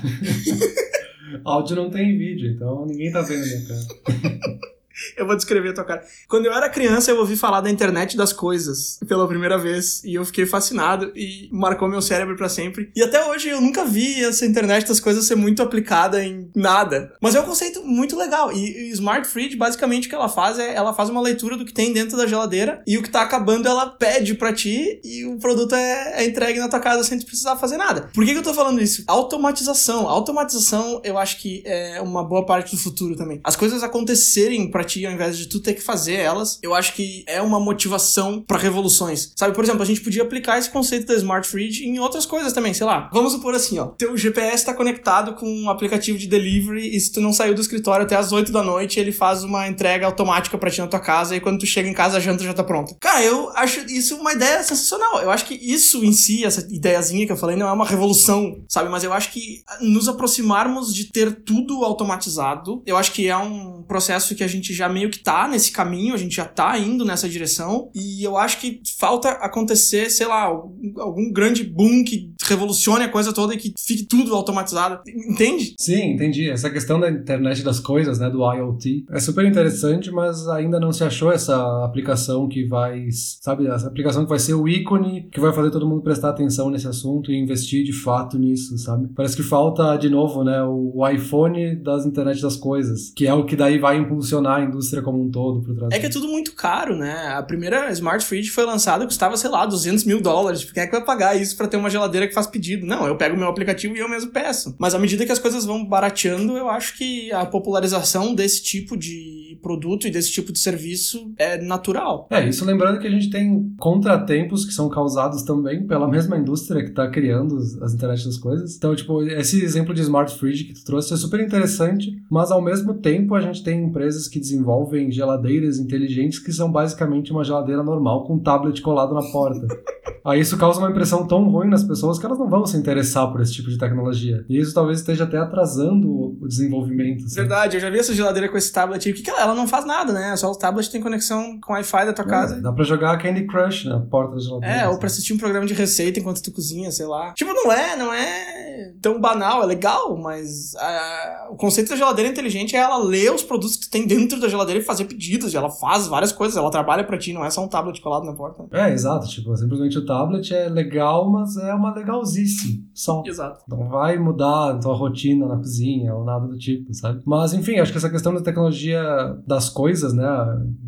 (laughs) Áudio não tem vídeo, então ninguém tá vendo minha cara. (laughs) (laughs) Eu vou descrever a tua cara. Quando eu era criança, eu ouvi falar da internet das coisas pela primeira vez. E eu fiquei fascinado e marcou meu cérebro para sempre. E até hoje eu nunca vi essa internet das coisas ser muito aplicada em nada. Mas é um conceito muito legal. E, e Smart Fridge, basicamente, o que ela faz é ela faz uma leitura do que tem dentro da geladeira e o que tá acabando ela pede para ti e o produto é, é, entregue na tua casa sem tu precisar fazer nada. Por que, que eu tô falando isso? Automatização. Automatização, eu acho que é uma boa parte do futuro também. As coisas acontecerem pra ti ao invés de tu ter que fazer elas, eu acho que é uma motivação para revoluções. Sabe, por exemplo, a gente podia aplicar esse conceito da Smart Fridge em outras coisas também, sei lá. Vamos supor assim, ó, teu GPS tá conectado com um aplicativo de delivery e se tu não saiu do escritório até as 8 da noite, ele faz uma entrega automática para ti na tua casa e quando tu chega em casa a janta já tá pronta. Cara, eu acho isso uma ideia sensacional. Eu acho que isso em si, essa ideiazinha que eu falei, não é uma revolução, sabe? Mas eu acho que nos aproximarmos de ter tudo automatizado, eu acho que é um processo que a gente já meio que tá nesse caminho, a gente já tá indo nessa direção, e eu acho que falta acontecer, sei lá, algum grande boom que revolucione a coisa toda e que fique tudo automatizado. Entende? Sim, entendi. Essa questão da internet das coisas, né, do IoT, é super interessante, mas ainda não se achou essa aplicação que vai, sabe, essa aplicação que vai ser o ícone que vai fazer todo mundo prestar atenção nesse assunto e investir de fato nisso, sabe? Parece que falta, de novo, né, o iPhone das internet das coisas, que é o que daí vai impulsionar a indústria como um todo por trás. É que é tudo muito caro, né? A primeira Smart Fridge foi lançada custava, sei lá, 200 mil dólares. Quem é que vai pagar isso para ter uma geladeira que faz pedido? Não, eu pego o meu aplicativo e eu mesmo peço. Mas à medida que as coisas vão barateando, eu acho que a popularização desse tipo de produto e desse tipo de serviço é natural. É, isso lembrando que a gente tem contratempos que são causados também pela mesma indústria que está criando as internet das coisas. Então, tipo, esse exemplo de Smart Fridge que tu trouxe é super interessante, mas ao mesmo tempo a gente tem empresas que desenvolvem desenvolvem geladeiras inteligentes que são basicamente uma geladeira normal com um tablet colado na porta. (laughs) Aí isso causa uma impressão tão ruim nas pessoas que elas não vão se interessar por esse tipo de tecnologia. E isso talvez esteja até atrasando o desenvolvimento. Assim. Verdade, eu já vi essa geladeira com esse tablet. O que, que ela, ela não faz nada, né? Só o tablet tem conexão com Wi-Fi da tua é, casa. Dá pra jogar Candy Crush na porta da geladeira. É, assim. ou pra assistir um programa de receita enquanto tu cozinha, sei lá. Tipo, não é, não é tão banal, é legal, mas a, o conceito da geladeira inteligente é ela ler os produtos que tem dentro da geladeira e fazer pedidos. Ela faz várias coisas, ela trabalha pra ti, não é só um tablet colado na porta. É, exato. Tipo, simplesmente o tablet é legal, mas é uma legalzice só. Exato. Não vai mudar a tua rotina na cozinha ou nada do tipo, sabe? Mas, enfim, acho que essa questão da tecnologia das coisas, né?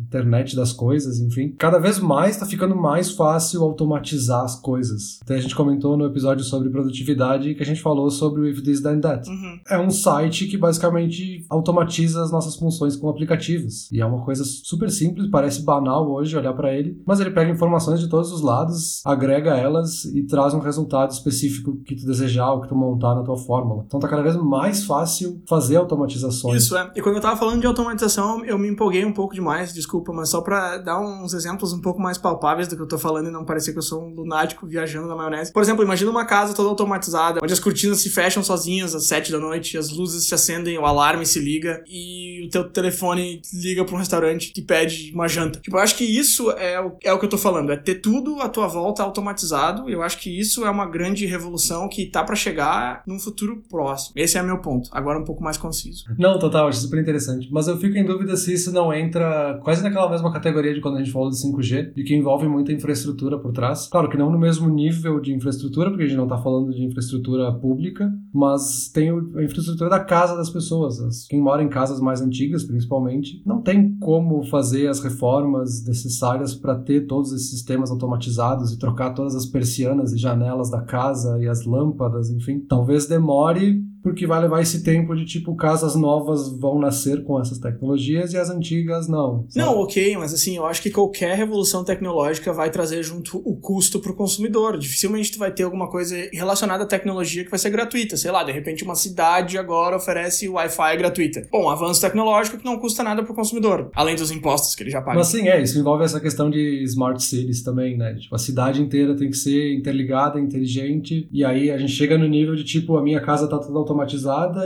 Internet das coisas, enfim. Cada vez mais está ficando mais fácil automatizar as coisas. Até a gente comentou no episódio sobre produtividade que a gente falou sobre o If This Then That. Uhum. É um site que basicamente automatiza as nossas funções com aplicativos. E é uma coisa super simples, parece banal hoje olhar para ele, mas ele pega informações de todos os lados, agrega elas e traz um resultado específico que tu desejar ou que tu montar na tua fórmula. Então tá cada vez mais fácil fazer automatizações. Isso é. E quando eu tava falando de automatização, eu me empolguei um pouco demais, desculpa desculpa, mas só para dar uns exemplos um pouco mais palpáveis do que eu tô falando e não parecer que eu sou um lunático viajando na maionese. Por exemplo, imagina uma casa toda automatizada, onde as cortinas se fecham sozinhas às sete da noite, as luzes se acendem, o alarme se liga e o teu telefone liga para um restaurante que pede uma janta. Tipo, eu acho que isso é o, é o que eu tô falando, é ter tudo à tua volta automatizado. Eu acho que isso é uma grande revolução que tá para chegar num futuro próximo. Esse é meu ponto. Agora um pouco mais conciso. Não, total, acho super interessante. Mas eu fico em dúvida se isso não entra quase naquela mesma categoria de quando a gente falou de 5G, de que envolve muita infraestrutura por trás. Claro que não no mesmo nível de infraestrutura, porque a gente não está falando de infraestrutura pública, mas tem a infraestrutura da casa das pessoas. Quem mora em casas mais antigas, principalmente, não tem como fazer as reformas necessárias para ter todos esses sistemas automatizados e trocar todas as persianas e janelas da casa e as lâmpadas, enfim. Talvez demore porque vai levar esse tempo de tipo casas novas vão nascer com essas tecnologias e as antigas não. Sabe? Não, ok, mas assim, eu acho que qualquer revolução tecnológica vai trazer junto o custo para o consumidor. Dificilmente tu vai ter alguma coisa relacionada à tecnologia que vai ser gratuita. Sei lá, de repente uma cidade agora oferece Wi-Fi gratuita. Bom, avanço tecnológico que não custa nada para o consumidor, além dos impostos que ele já paga. Mas sim, é, isso envolve essa questão de smart cities também, né? Tipo, a cidade inteira tem que ser interligada, inteligente, e aí a gente chega no nível de tipo, a minha casa tá toda automatizada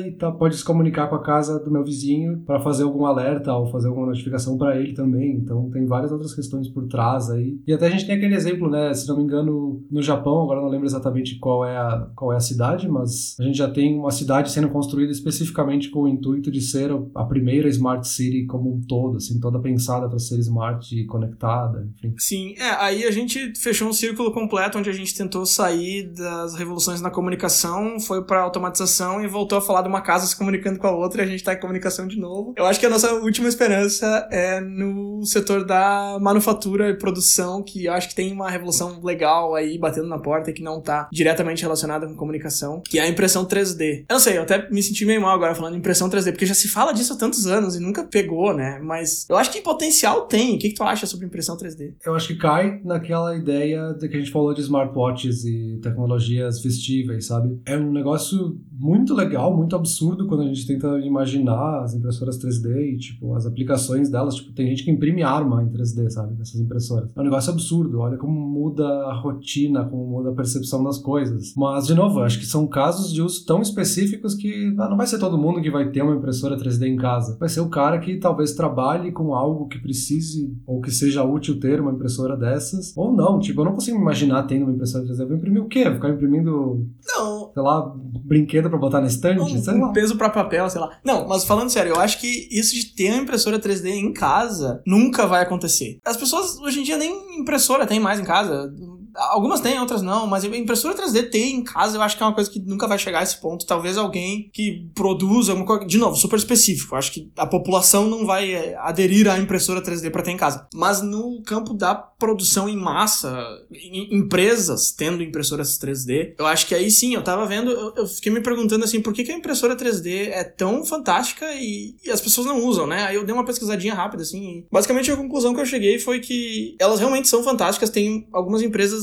e tá, pode se comunicar com a casa do meu vizinho para fazer algum alerta ou fazer alguma notificação para ele também. Então tem várias outras questões por trás aí. E até a gente tem aquele exemplo, né? Se não me engano, no Japão, agora não lembro exatamente qual é a, qual é a cidade, mas a gente já tem uma cidade sendo construída especificamente com o intuito de ser a primeira smart city como um todo, assim, toda pensada para ser smart e conectada, enfim. Sim, é, aí a gente fechou um círculo completo onde a gente tentou sair das revoluções na comunicação, foi para automatização e voltou a falar de uma casa se comunicando com a outra e a gente tá em comunicação de novo. Eu acho que a nossa última esperança é no setor da manufatura e produção, que eu acho que tem uma revolução legal aí batendo na porta que não tá diretamente relacionada com comunicação, que é a impressão 3D. Eu não sei, eu até me senti meio mal agora falando impressão 3D, porque já se fala disso há tantos anos e nunca pegou, né? Mas eu acho que potencial tem. O que, que tu acha sobre impressão 3D? Eu acho que cai naquela ideia de que a gente falou de smartwatches e tecnologias vestíveis, sabe? É um negócio muito legal, muito absurdo quando a gente tenta imaginar as impressoras 3D e, tipo, as aplicações delas. Tipo, tem gente que imprime arma em 3D, sabe? Nessas impressoras. É um negócio absurdo. Olha como muda a rotina, como muda a percepção das coisas. Mas, de novo, acho que são casos de uso tão específicos que ah, não vai ser todo mundo que vai ter uma impressora 3D em casa. Vai ser o cara que talvez trabalhe com algo que precise ou que seja útil ter uma impressora dessas. Ou não. Tipo, eu não consigo me imaginar tendo uma impressora 3D. Eu vou imprimir o quê? Vou ficar imprimindo. Não. Sei lá, brinquedo para botar na estante? Um, sei lá. peso para papel, sei lá. Não, mas falando sério, eu acho que isso de ter uma impressora 3D em casa nunca vai acontecer. As pessoas hoje em dia nem impressora tem mais em casa. Algumas têm, outras não, mas impressora 3D ter em casa eu acho que é uma coisa que nunca vai chegar a esse ponto. Talvez alguém que produza alguma coisa, de novo, super específico. Eu acho que a população não vai eh, aderir à impressora 3D para ter em casa. Mas no campo da produção em massa, em empresas tendo impressoras 3D, eu acho que aí sim, eu tava vendo, eu, fiquei me perguntando assim, por que, que a impressora 3D é tão fantástica e, e, as pessoas não usam, né? Aí eu dei uma pesquisadinha rápida assim. Basicamente a conclusão que eu cheguei foi que elas realmente são fantásticas. Tem algumas empresas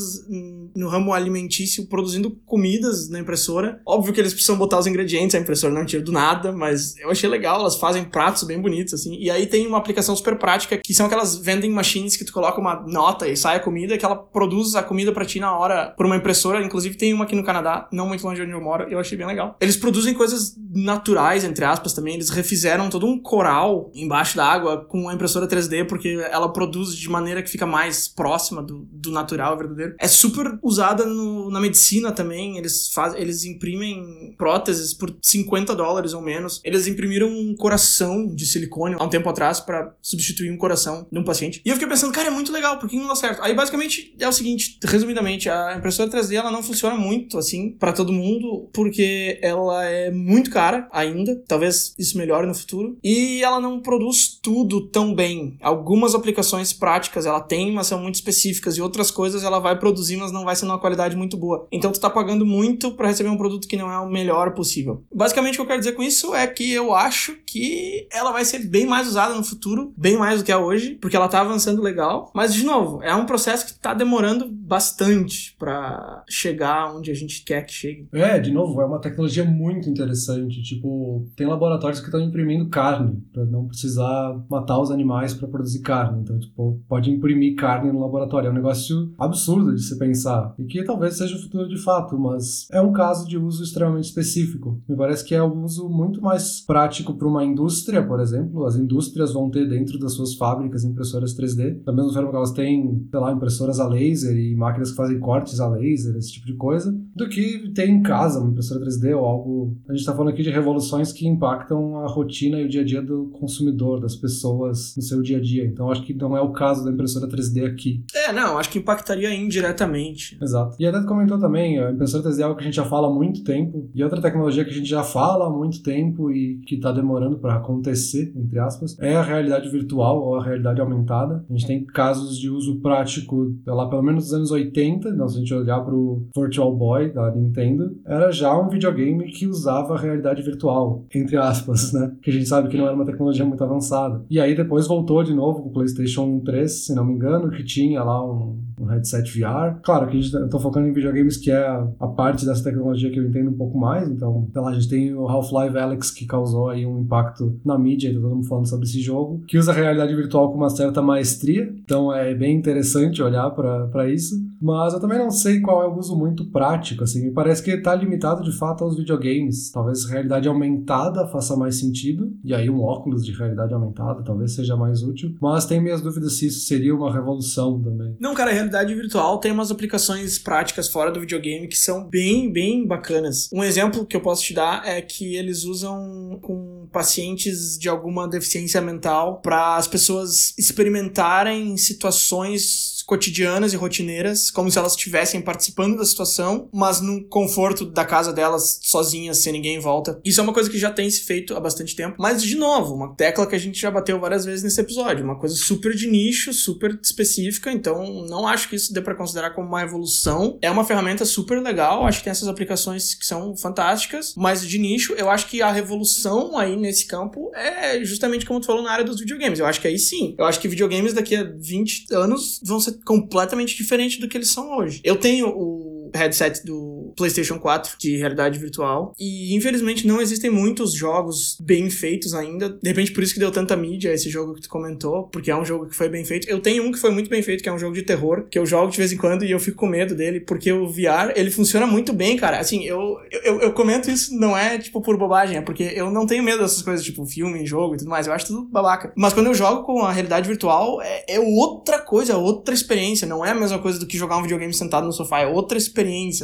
no ramo alimentício produzindo comidas na impressora. Óbvio que eles precisam botar os ingredientes, a impressora não tira do nada, mas eu achei legal, elas fazem pratos bem bonitos, assim. E aí tem uma aplicação super prática, que são aquelas vending machines que tu coloca uma nota e sai a comida, que ela produz a comida pra ti na hora por uma impressora. Inclusive tem uma aqui no Canadá, não muito longe de onde eu moro, eu achei bem legal. Eles produzem coisas naturais, entre aspas, também. Eles refizeram todo um coral embaixo da água com a impressora 3D, porque ela produz de maneira que fica mais próxima do, do natural verdadeiro. É super usada no, na medicina também. Eles, faz, eles imprimem próteses por 50 dólares ou menos. Eles imprimiram um coração de silicone há um tempo atrás para substituir um coração de um paciente. E eu fiquei pensando, cara, é muito legal, por que não dá certo? Aí basicamente é o seguinte, resumidamente, a impressora 3D ela não funciona muito assim para todo mundo, porque ela é muito cara ainda. Talvez isso melhore no futuro. E ela não produz tudo tão bem. Algumas aplicações práticas ela tem, mas são muito específicas, e outras coisas ela vai produzir, mas não vai ser numa qualidade muito boa. Então tu tá pagando muito para receber um produto que não é o melhor possível. Basicamente o que eu quero dizer com isso é que eu acho que ela vai ser bem mais usada no futuro, bem mais do que é hoje, porque ela tá avançando legal. Mas de novo, é um processo que tá demorando bastante para chegar onde a gente quer que chegue. É, de novo, é uma tecnologia muito interessante. Tipo, tem laboratórios que estão imprimindo carne para não precisar matar os animais para produzir carne. Então, tipo, pode imprimir carne no laboratório. É um negócio absurdo de se pensar. E que talvez seja o futuro de fato, mas é um caso de uso extremamente específico. Me parece que é um uso muito mais prático para uma indústria, por exemplo. As indústrias vão ter dentro das suas fábricas impressoras 3D. Da mesma forma que elas têm, sei lá, impressoras a laser e máquinas que fazem cortes a laser, esse tipo de coisa, do que ter em casa uma impressora 3D ou algo. A gente está falando aqui de revoluções que impactam a rotina e o dia a dia do consumidor, das pessoas no seu dia a dia. Então acho que não é o caso da impressora 3D aqui. É, não, acho que impactaria indiretamente. Exato. E até tu comentou também, a impressora 3D é algo que a gente já fala há muito tempo, e outra tecnologia que a gente já fala há muito tempo e que está demorando para acontecer, entre aspas, é a realidade virtual ou a realidade aumentada. A gente tem casos de uso prático lá pelo menos dos anos 80, então se a gente olhar para o Virtual Boy da Nintendo, era já um videogame que usava realidade virtual, entre aspas, né? Que a gente sabe que não era uma tecnologia muito avançada. E aí depois voltou de novo com o PlayStation 3, se não me engano, que tinha lá um, um headset VR. Claro que a gente, eu tô focando em videogames que é a, parte dessa tecnologia que eu entendo um pouco mais, então, sei lá, a gente tem o Half-Life Alyx que causou aí um impacto na mídia, tá todo mundo falando sobre esse jogo, que usa a realidade virtual com uma certa maestria, então é bem interessante olhar para isso, mas eu também não sei qual é o uso muito prático, assim, me parece que tá limitado de fato aos videogames. Talvez realidade aumentada faça mais sentido, e aí um óculos de realidade aumentada talvez seja mais útil, mas tenho minhas dúvidas se isso seria uma revolução também. Não, cara, a realidade virtual tem umas aplicações práticas fora do videogame que são bem, bem bacanas. Um exemplo que eu posso te dar é que eles usam com pacientes de alguma deficiência mental para as pessoas experimentarem situações cotidianas e rotineiras, como se elas estivessem participando da situação, mas no conforto da casa delas, sozinhas, sem ninguém em volta. Isso é uma coisa que já tem se feito há bastante tempo. Mas, de novo, uma tecla que a gente já bateu várias vezes nesse episódio. Uma coisa super de nicho, super específica. Então, não acho que isso dê para considerar como uma evolução. É uma ferramenta super legal. Acho que tem essas aplicações que são fantásticas. Mas de nicho, eu acho que a revolução aí nesse campo é justamente como tu falou na área dos videogames. Eu acho que aí sim. Eu acho que videogames daqui a 20 anos vão ser completamente diferente do que eles são hoje. Eu tenho o headset do PlayStation 4 de realidade virtual e infelizmente não existem muitos jogos bem feitos ainda. De repente por isso que deu tanta mídia esse jogo que tu comentou, porque é um jogo que foi bem feito. Eu tenho um que foi muito bem feito, que é um jogo de terror, que eu jogo de vez em quando e eu fico com medo dele, porque o VR, ele funciona muito bem, cara. Assim, eu, eu, eu comento isso não é tipo por bobagem, é porque eu não tenho medo dessas coisas, tipo filme, jogo e tudo mais. Eu acho tudo babaca. Mas quando eu jogo com a realidade virtual, é, é outra coisa, outra experiência. Não é a mesma coisa do que jogar um videogame sentado no sofá, é outra experiência,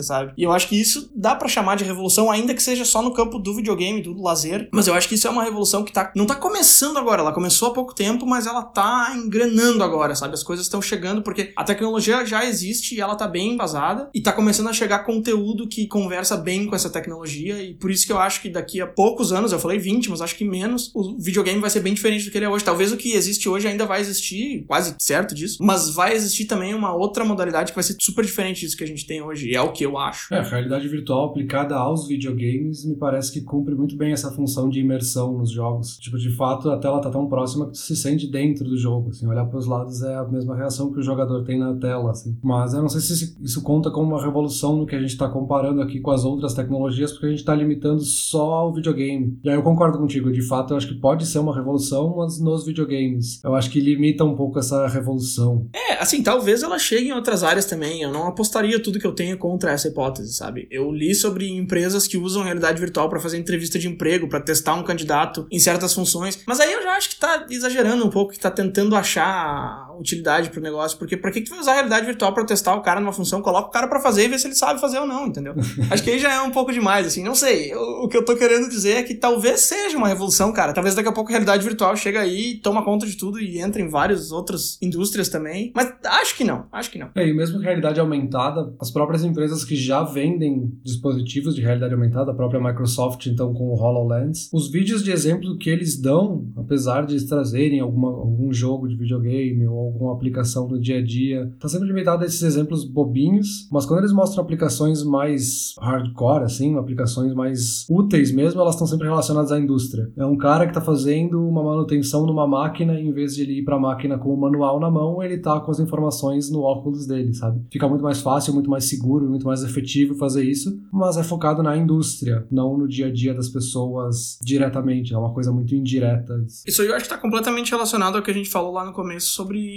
sabe? E eu acho que isso dá para chamar de revolução, ainda que seja só no campo do videogame, do lazer. Mas eu acho que isso é uma revolução que tá, não tá começando agora, ela começou há pouco tempo, mas ela tá engrenando agora, sabe? As coisas estão chegando porque a tecnologia já existe e ela tá bem embasada e tá começando a chegar conteúdo que conversa bem com essa tecnologia e por isso que eu acho que daqui a poucos anos, eu falei 20, mas acho que menos, o videogame vai ser bem diferente do que ele é hoje. Talvez o que existe hoje ainda vai existir, quase certo disso, mas vai existir também uma outra modalidade que vai ser super diferente disso que a gente tem hoje, e é o que eu acho. É, a realidade virtual aplicada aos videogames me parece que cumpre muito bem essa função de imersão nos jogos. Tipo, de fato, a tela tá tão próxima que tu se sente dentro do jogo, assim, olhar para os lados é a mesma reação que o jogador tem na tela, assim. Mas eu não sei se isso conta como uma revolução no que a gente está comparando aqui com as outras tecnologias, porque a gente está limitando só ao videogame. E aí eu concordo contigo, de fato, eu acho que pode ser uma revolução, mas nos videogames. Eu acho que limita um pouco essa revolução. É, assim, talvez ela chegue em outras áreas também. Eu não apostaria tudo que eu tenho contra essa hipótese, sabe? Eu li sobre empresas que usam realidade virtual para fazer entrevista de emprego, para testar um candidato em certas funções. Mas aí eu já acho que tá exagerando um pouco, que tá tentando achar utilidade pro negócio, porque pra que tu vai usar a realidade virtual para testar o cara numa função? Coloca o cara para fazer e vê se ele sabe fazer ou não, entendeu? (laughs) acho que aí já é um pouco demais, assim, não sei. O, o que eu tô querendo dizer é que talvez seja uma revolução, cara. Talvez daqui a pouco a realidade virtual chega aí, toma conta de tudo e entra em várias outras indústrias também. Mas acho que não, acho que não. É, e mesmo que realidade aumentada, as próprias empresas que já vendem dispositivos de realidade aumentada, a própria Microsoft, então, com o HoloLens, os vídeos de exemplo que eles dão, apesar de trazerem alguma, algum jogo de videogame ou alguma aplicação no dia a dia, tá sempre limitado a esses exemplos bobinhos, mas quando eles mostram aplicações mais hardcore, assim, aplicações mais úteis mesmo, elas estão sempre relacionadas à indústria. É um cara que tá fazendo uma manutenção numa máquina, em vez de ele ir pra máquina com o manual na mão, ele tá com as informações no óculos dele, sabe? Fica muito mais fácil, muito mais seguro, muito mais efetivo fazer isso, mas é focado na indústria, não no dia a dia das pessoas diretamente. É uma coisa muito indireta. Isso aí eu acho que tá completamente relacionado ao que a gente falou lá no começo sobre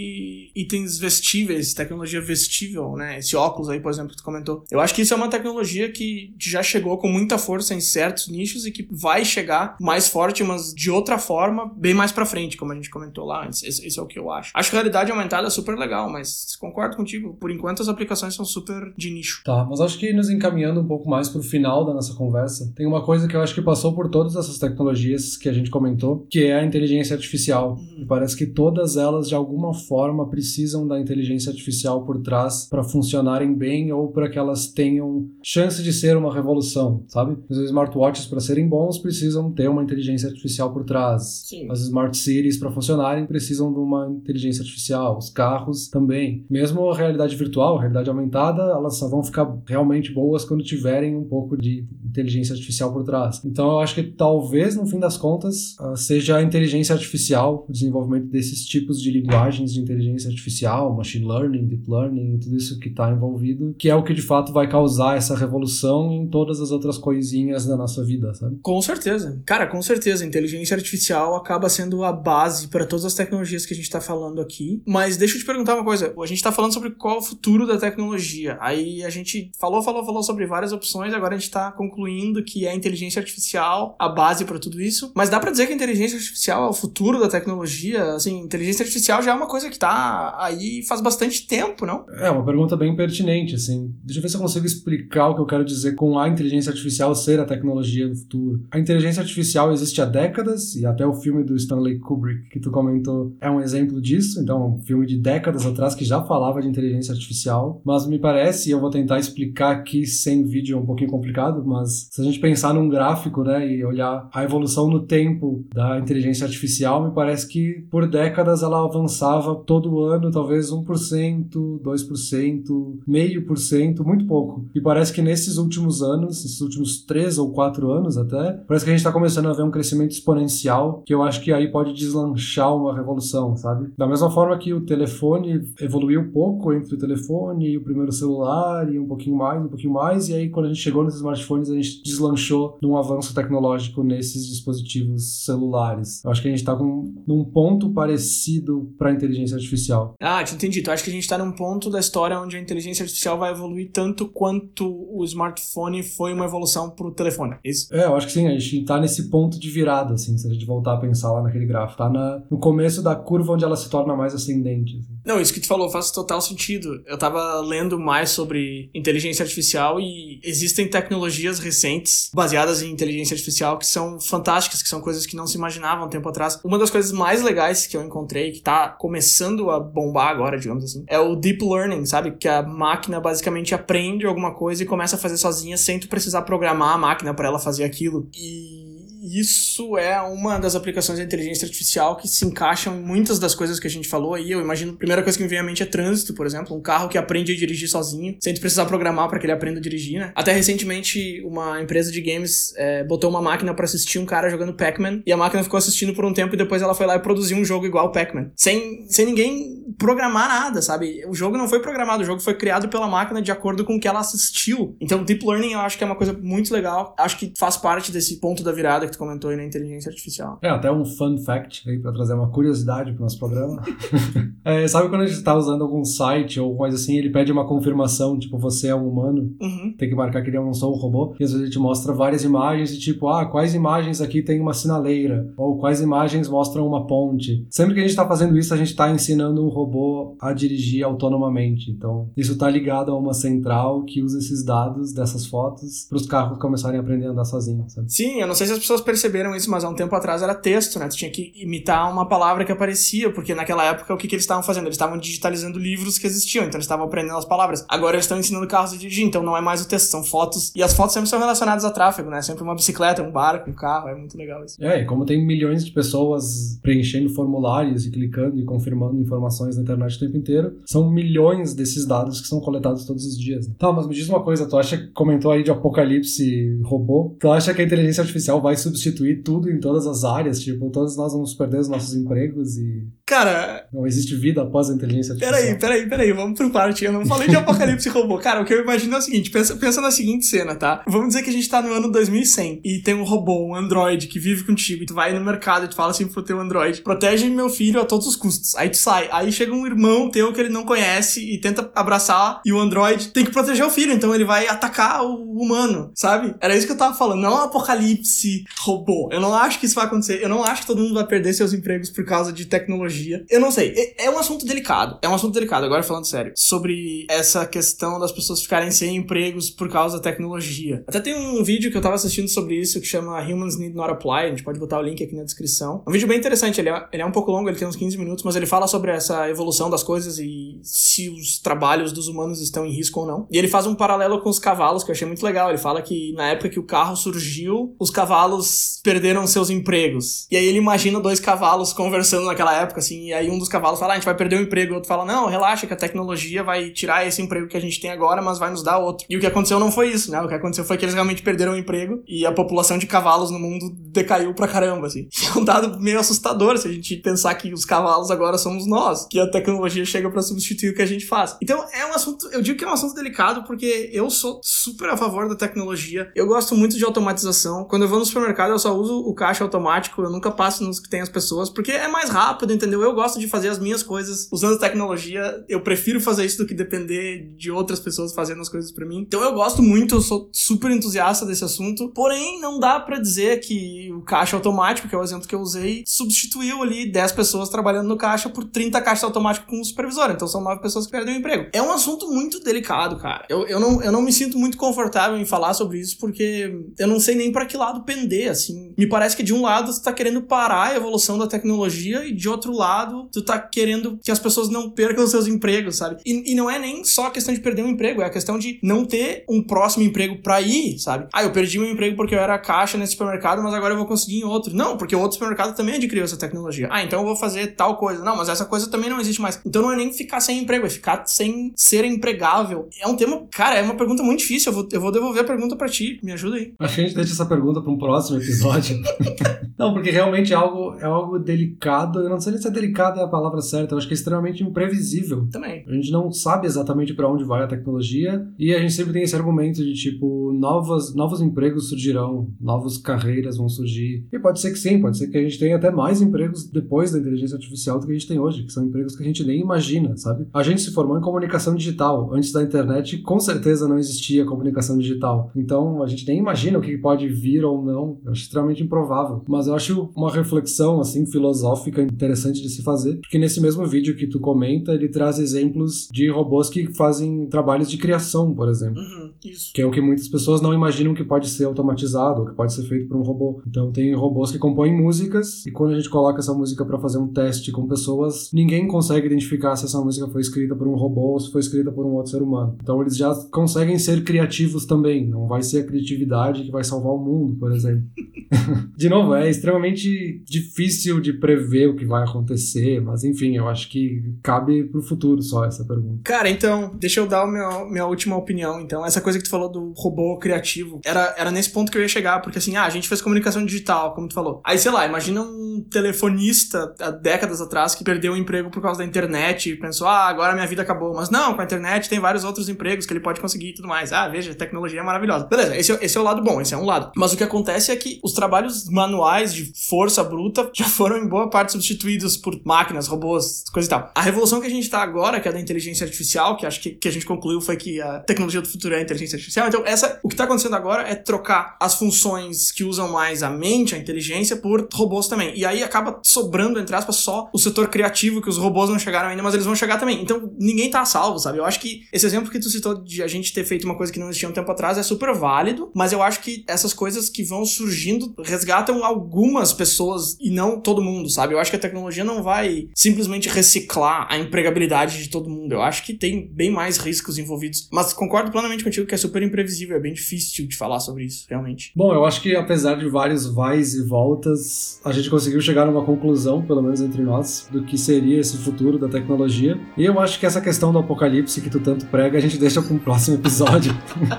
itens vestíveis, tecnologia vestível, né? Esse óculos aí, por exemplo, que tu comentou. Eu acho que isso é uma tecnologia que já chegou com muita força em certos nichos e que vai chegar mais forte, mas de outra forma, bem mais pra frente, como a gente comentou lá antes. Esse, esse é o que eu acho. Acho que a realidade aumentada é super legal, mas concordo contigo. Por enquanto, as aplicações são super de nicho nicho. Tá, mas acho que nos encaminhando um pouco mais pro final da nossa conversa, tem uma coisa que eu acho que passou por todas essas tecnologias que a gente comentou, que é a inteligência artificial. Uhum. E parece que todas elas, de alguma forma, precisam da inteligência artificial por trás para funcionarem bem ou para que elas tenham chance de ser uma revolução, sabe? Os smartwatches, para serem bons, precisam ter uma inteligência artificial por trás. Sim. As smart cities, para funcionarem, precisam de uma inteligência artificial. Os carros também. Mesmo a realidade virtual, a realidade aumentada, elas só vão ficar realmente boas quando tiverem um pouco de inteligência artificial por trás. Então eu acho que talvez, no fim das contas, ah, seja a inteligência artificial, o desenvolvimento desses tipos de linguagens de inteligência artificial, machine learning, deep learning tudo isso que está envolvido, que é o que de fato vai causar essa revolução em todas as outras coisinhas da nossa vida, sabe? Com certeza. Cara, com certeza. Inteligência artificial acaba sendo a base para todas as tecnologias que a gente tá falando aqui. Mas deixa eu te perguntar uma coisa. A gente tá falando sobre qual é o futuro da tecnologia. Aí a gente falou, falou, falou sobre várias opções. Agora a gente tá concluindo que é a inteligência artificial a base para tudo isso. Mas dá para dizer que a inteligência artificial é o futuro da tecnologia? Assim, inteligência artificial já é uma coisa que tá aí faz bastante tempo, não? É uma pergunta bem pertinente, assim. Deixa eu ver se eu consigo explicar o que eu quero dizer com a inteligência artificial ser a tecnologia do futuro. A inteligência artificial existe há décadas e até o filme do Stanley Kubrick que tu comentou é um exemplo disso. Então, um filme de décadas atrás que já falava de inteligência artificial, mas me parece, e eu vou tentar explicar aqui sem vídeo é um pouquinho complicado, mas se a gente pensar num gráfico, né, e olhar a evolução no tempo da inteligência artificial, me parece que por décadas ela avançava todo ano, talvez 1%, 2%, meio por cento, muito pouco. E parece que nesses últimos anos, esses últimos três ou quatro anos até, parece que a gente está começando a ver um crescimento exponencial, que eu acho que aí pode deslanchar uma revolução, sabe? Da mesma forma que o telefone evoluiu pouco entre o telefone e o primeiro celular, e um pouquinho mais, um pouquinho mais, e aí quando a gente chegou nesses smartphones, a gente deslanchou num avanço tecnológico nesses dispositivos celulares. Eu acho que a gente está num ponto parecido para a inteligência artificial. Ah, te entendi. Tu acha que a gente tá num ponto da história onde a inteligência artificial vai evoluir tanto quanto o smartphone foi uma evolução pro telefone, é isso? É, eu acho que sim, a gente tá nesse ponto de virada, assim, se a gente voltar a pensar lá naquele gráfico. Tá na, no começo da curva onde ela se torna mais ascendente. assim. Não, isso que tu falou faz total sentido. Eu tava lendo mais sobre inteligência artificial e existem tecnologias recentes baseadas em inteligência artificial que são fantásticas, que são coisas que não se imaginavam um tempo atrás. Uma das coisas mais legais que eu encontrei, que tá começando a bombar agora, digamos assim, é o deep learning, sabe? Que a máquina basicamente aprende alguma coisa e começa a fazer sozinha sem tu precisar programar a máquina para ela fazer aquilo. E isso é uma das aplicações da inteligência artificial que se encaixam em muitas das coisas que a gente falou aí. Eu imagino, a primeira coisa que me vem à mente é trânsito, por exemplo, um carro que aprende a dirigir sozinho, sem precisar programar para que ele aprenda a dirigir, né? Até recentemente, uma empresa de games é, botou uma máquina para assistir um cara jogando Pac-Man e a máquina ficou assistindo por um tempo e depois ela foi lá e produziu um jogo igual Pac-Man, sem, sem ninguém programar nada, sabe? O jogo não foi programado, o jogo foi criado pela máquina de acordo com o que ela assistiu. Então, deep learning eu acho que é uma coisa muito legal. Acho que faz parte desse ponto da virada que comentou aí na inteligência artificial. É, até um fun fact aí pra trazer uma curiosidade pro nosso programa. (laughs) É, sabe quando a gente tá usando algum site ou coisa assim, ele pede uma confirmação, tipo, você é um humano, Uhum. tem que marcar que ele não sou um robô, e às vezes a gente mostra várias imagens e tipo, ah, quais imagens aqui tem uma sinaleira, ou quais imagens mostram uma ponte. Sempre que a gente tá fazendo isso, a gente tá ensinando um robô a dirigir autonomamente. Então, isso tá ligado a uma central que usa esses dados dessas fotos para os carros começarem a aprender a andar sozinhos, sabe? Sim, eu não sei se as pessoas perceberam isso, mas há um tempo atrás era texto, né? Tu tinha que imitar uma palavra que aparecia, porque naquela época o que, que eles estavam fazendo? Eles estavam digitalizando livros que existiam, então eles estavam aprendendo as palavras. Agora eles estão ensinando carros a dirigir, então não é mais o texto, são fotos. E as fotos sempre são relacionadas a tráfego, né? Sempre uma bicicleta, um barco, um carro, é muito legal isso. É, e como tem milhões de pessoas preenchendo formulários e clicando e confirmando informações na internet o tempo inteiro, são milhões desses dados que são coletados todos os dias. Tá, mas me diz uma coisa, tu acha que comentou aí de apocalipse robô? Tu acha que a inteligência artificial vai substituir tudo em todas as áreas? Tipo, todos nós vamos perder os nossos empregos e Cara, não existe vida após a inteligência artificial? Peraí, peraí, peraí, vamos por parte. Eu não falei de apocalipse robô. (laughs) Cara, o que eu imagino é o seguinte: pensa, pensa na seguinte cena, tá? Vamos dizer que a gente tá no ano 2100 e tem um robô, um androide que vive contigo e tu vai no mercado e tu fala assim pro teu androide: protege meu filho a todos os custos. Aí tu sai. Aí chega um irmão teu que ele não conhece e tenta abraçar e o androide tem que proteger o filho, então ele vai atacar o humano, sabe? Era isso que eu tava falando. Não é apocalipse robô. Eu não acho que isso vai acontecer. Eu não acho que todo mundo vai perder seus empregos por causa de tecnologia Eu não sei. É, é um assunto delicado. É um assunto delicado, agora falando sério. Sobre essa questão das pessoas ficarem sem empregos por causa da tecnologia. Até tem um vídeo que eu tava assistindo sobre isso que chama Humans Need Not Apply. A gente pode botar o link aqui na descrição. É um vídeo bem interessante. Ele é, ele é um pouco longo, ele tem uns 15 minutos, mas ele fala sobre essa evolução das coisas e se os trabalhos dos humanos estão em risco ou não. E ele faz um paralelo com os cavalos, que eu achei muito legal. Ele fala que na época que o carro surgiu, os cavalos perderam seus empregos. E aí ele imagina dois cavalos conversando naquela época, assim, e aí um dos cavalos fala, ah, a gente vai perder o emprego, o outro fala, não, relaxa que a tecnologia vai tirar esse emprego que a gente tem agora, mas vai nos dar outro. E o que aconteceu não foi isso, né? O que aconteceu foi que eles realmente perderam o emprego e a população de cavalos no mundo decaiu pra caramba, assim. (laughs) É um dado meio assustador se a gente pensar que os cavalos agora somos nós, que a tecnologia chega para substituir o que a gente faz. Então é um assunto, eu digo que é um assunto delicado porque eu sou super a favor da tecnologia. Eu gosto muito de automatização. Quando eu vou no supermercado, eu só uso o caixa automático, eu nunca passo nos que tem as pessoas, porque é mais rápido, entendeu? Eu gosto de fazer as minhas coisas usando tecnologia. Eu prefiro fazer isso do que depender de outras pessoas fazendo as coisas para mim. Então eu gosto muito, eu sou super entusiasta desse assunto. Porém, não dá para dizer que o caixa automático, que é o exemplo que eu usei, substituiu ali 10 pessoas trabalhando no caixa por 30 caixas automáticos com o supervisor. Então são 9 pessoas que perdem o emprego. É um assunto muito delicado, cara. Eu, eu, não, eu não me sinto muito confortável em falar sobre isso porque eu não sei nem para que lado pender, assim. Me parece que de um lado tu tá querendo parar a evolução da tecnologia e de outro lado tu tá querendo que as pessoas não percam seus empregos, sabe? E, e não é nem só a questão de perder um emprego, é a questão de não ter um próximo emprego para ir, sabe? Ah, eu perdi meu emprego porque eu era caixa nesse supermercado, mas agora eu vou conseguir em outro. Não, porque o outro supermercado também adquiriu essa tecnologia. Ah, então eu vou fazer tal coisa. Não, mas essa coisa também não existe mais. Então não é nem ficar sem emprego, é ficar sem ser empregável. É um tema, cara, é uma pergunta muito difícil. Eu vou, eu vou devolver a pergunta para ti. Me ajuda aí. Acho que a gente deixa essa pergunta para um próximo episódio. (laughs) não, porque realmente é algo, é algo delicado. Eu não sei se é delicado é a palavra certa. Eu acho que é extremamente imprevisível. Também. A gente não sabe exatamente para onde vai a tecnologia e a gente sempre tem esse argumento de tipo novas, novos empregos surgirão, novas carreiras vão surgir. E pode ser que sim, pode ser que a gente tenha até mais empregos depois da inteligência artificial do que a gente tem hoje, que são empregos que a gente nem imagina, sabe? A gente se formou em comunicação digital. Antes da internet, com certeza não existia comunicação digital. Então, a gente nem imagina o que pode vir ou não. Eu acho extremamente improvável. Mas eu acho uma reflexão, assim, filosófica interessante de se fazer, porque nesse mesmo vídeo que tu comenta, ele traz exemplos de robôs que fazem trabalhos de criação, por exemplo. Uhum, isso. Que é o que muitas pessoas não imaginam que pode ser automatizado, ou que pode ser feito por um robô. Então, tem robôs que compõem músicas, e quando a gente coloca essa música para fazer um teste com pessoas, ninguém consegue identificar se essa música foi escrita por um robô ou se foi escrita por um outro ser humano. Então, eles já conseguem ser criativos também. Não vai ser a criatividade que vai salvar o mundo, por exemplo. (laughs) de novo, é extremamente difícil de prever o que vai acontecer, mas enfim, eu acho que cabe pro futuro só essa pergunta. Cara, então, deixa eu dar a minha, minha última opinião. Então, essa coisa que tu falou do robô criativo, era, era nesse ponto que eu ia chegar, porque assim, ah, a gente fez comunicação digital, como tu falou. Aí, sei lá, imagina um telefonista há décadas atrás que perdeu o emprego por causa da internet e pensou, ah, agora minha vida acabou. Mas não, com a internet tem vários outros empregos que ele pode conseguir e tudo mais. Ah, veja, a tecnologia é maravilhosa. Beleza, esse, é- esse é o lado bom, esse é um lado. Mas o que acontece é que os trabalhos manuais de força bruta (laughs) já foram em boa parte substituídos por máquinas, robôs, coisa e tal. A revolução que a gente tá agora, que é da inteligência artificial, que acho que, que a gente concluiu foi que a tecnologia do futuro é a inteligência artificial. Então, essa, o que tá acontecendo agora é trocar as funções que usam mais a mente, a inteligência, por robôs também. E aí acaba sobrando, entre aspas, só o setor criativo, que os robôs não chegaram ainda, mas eles vão chegar também. Então, ninguém tá a salvo, sabe? Eu acho que esse exemplo que tu citou de a gente ter feito uma coisa que não existia um tempo atrás é super válido, mas eu acho que essas coisas que vão surgindo resgatam algumas pessoas e não todo mundo, sabe? Eu acho que a tecnologia não vai simplesmente reciclar a empregabilidade de todo mundo. Eu acho que tem bem mais riscos envolvidos. Mas concordo plenamente contigo que é super imprevisível, é bem difícil de falar sobre isso, realmente. Bom, eu acho que apesar de vários vais e voltas, a gente conseguiu chegar numa conclusão, pelo menos entre nós, do que seria esse futuro da tecnologia. E eu acho que essa questão do apocalipse que tu tanto prega, a gente deixa para um próximo episódio.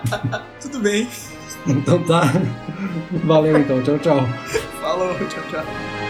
(laughs) Tudo bem. então tá. Valeu então. Tchau, tchau. Falou, tchau, tchau.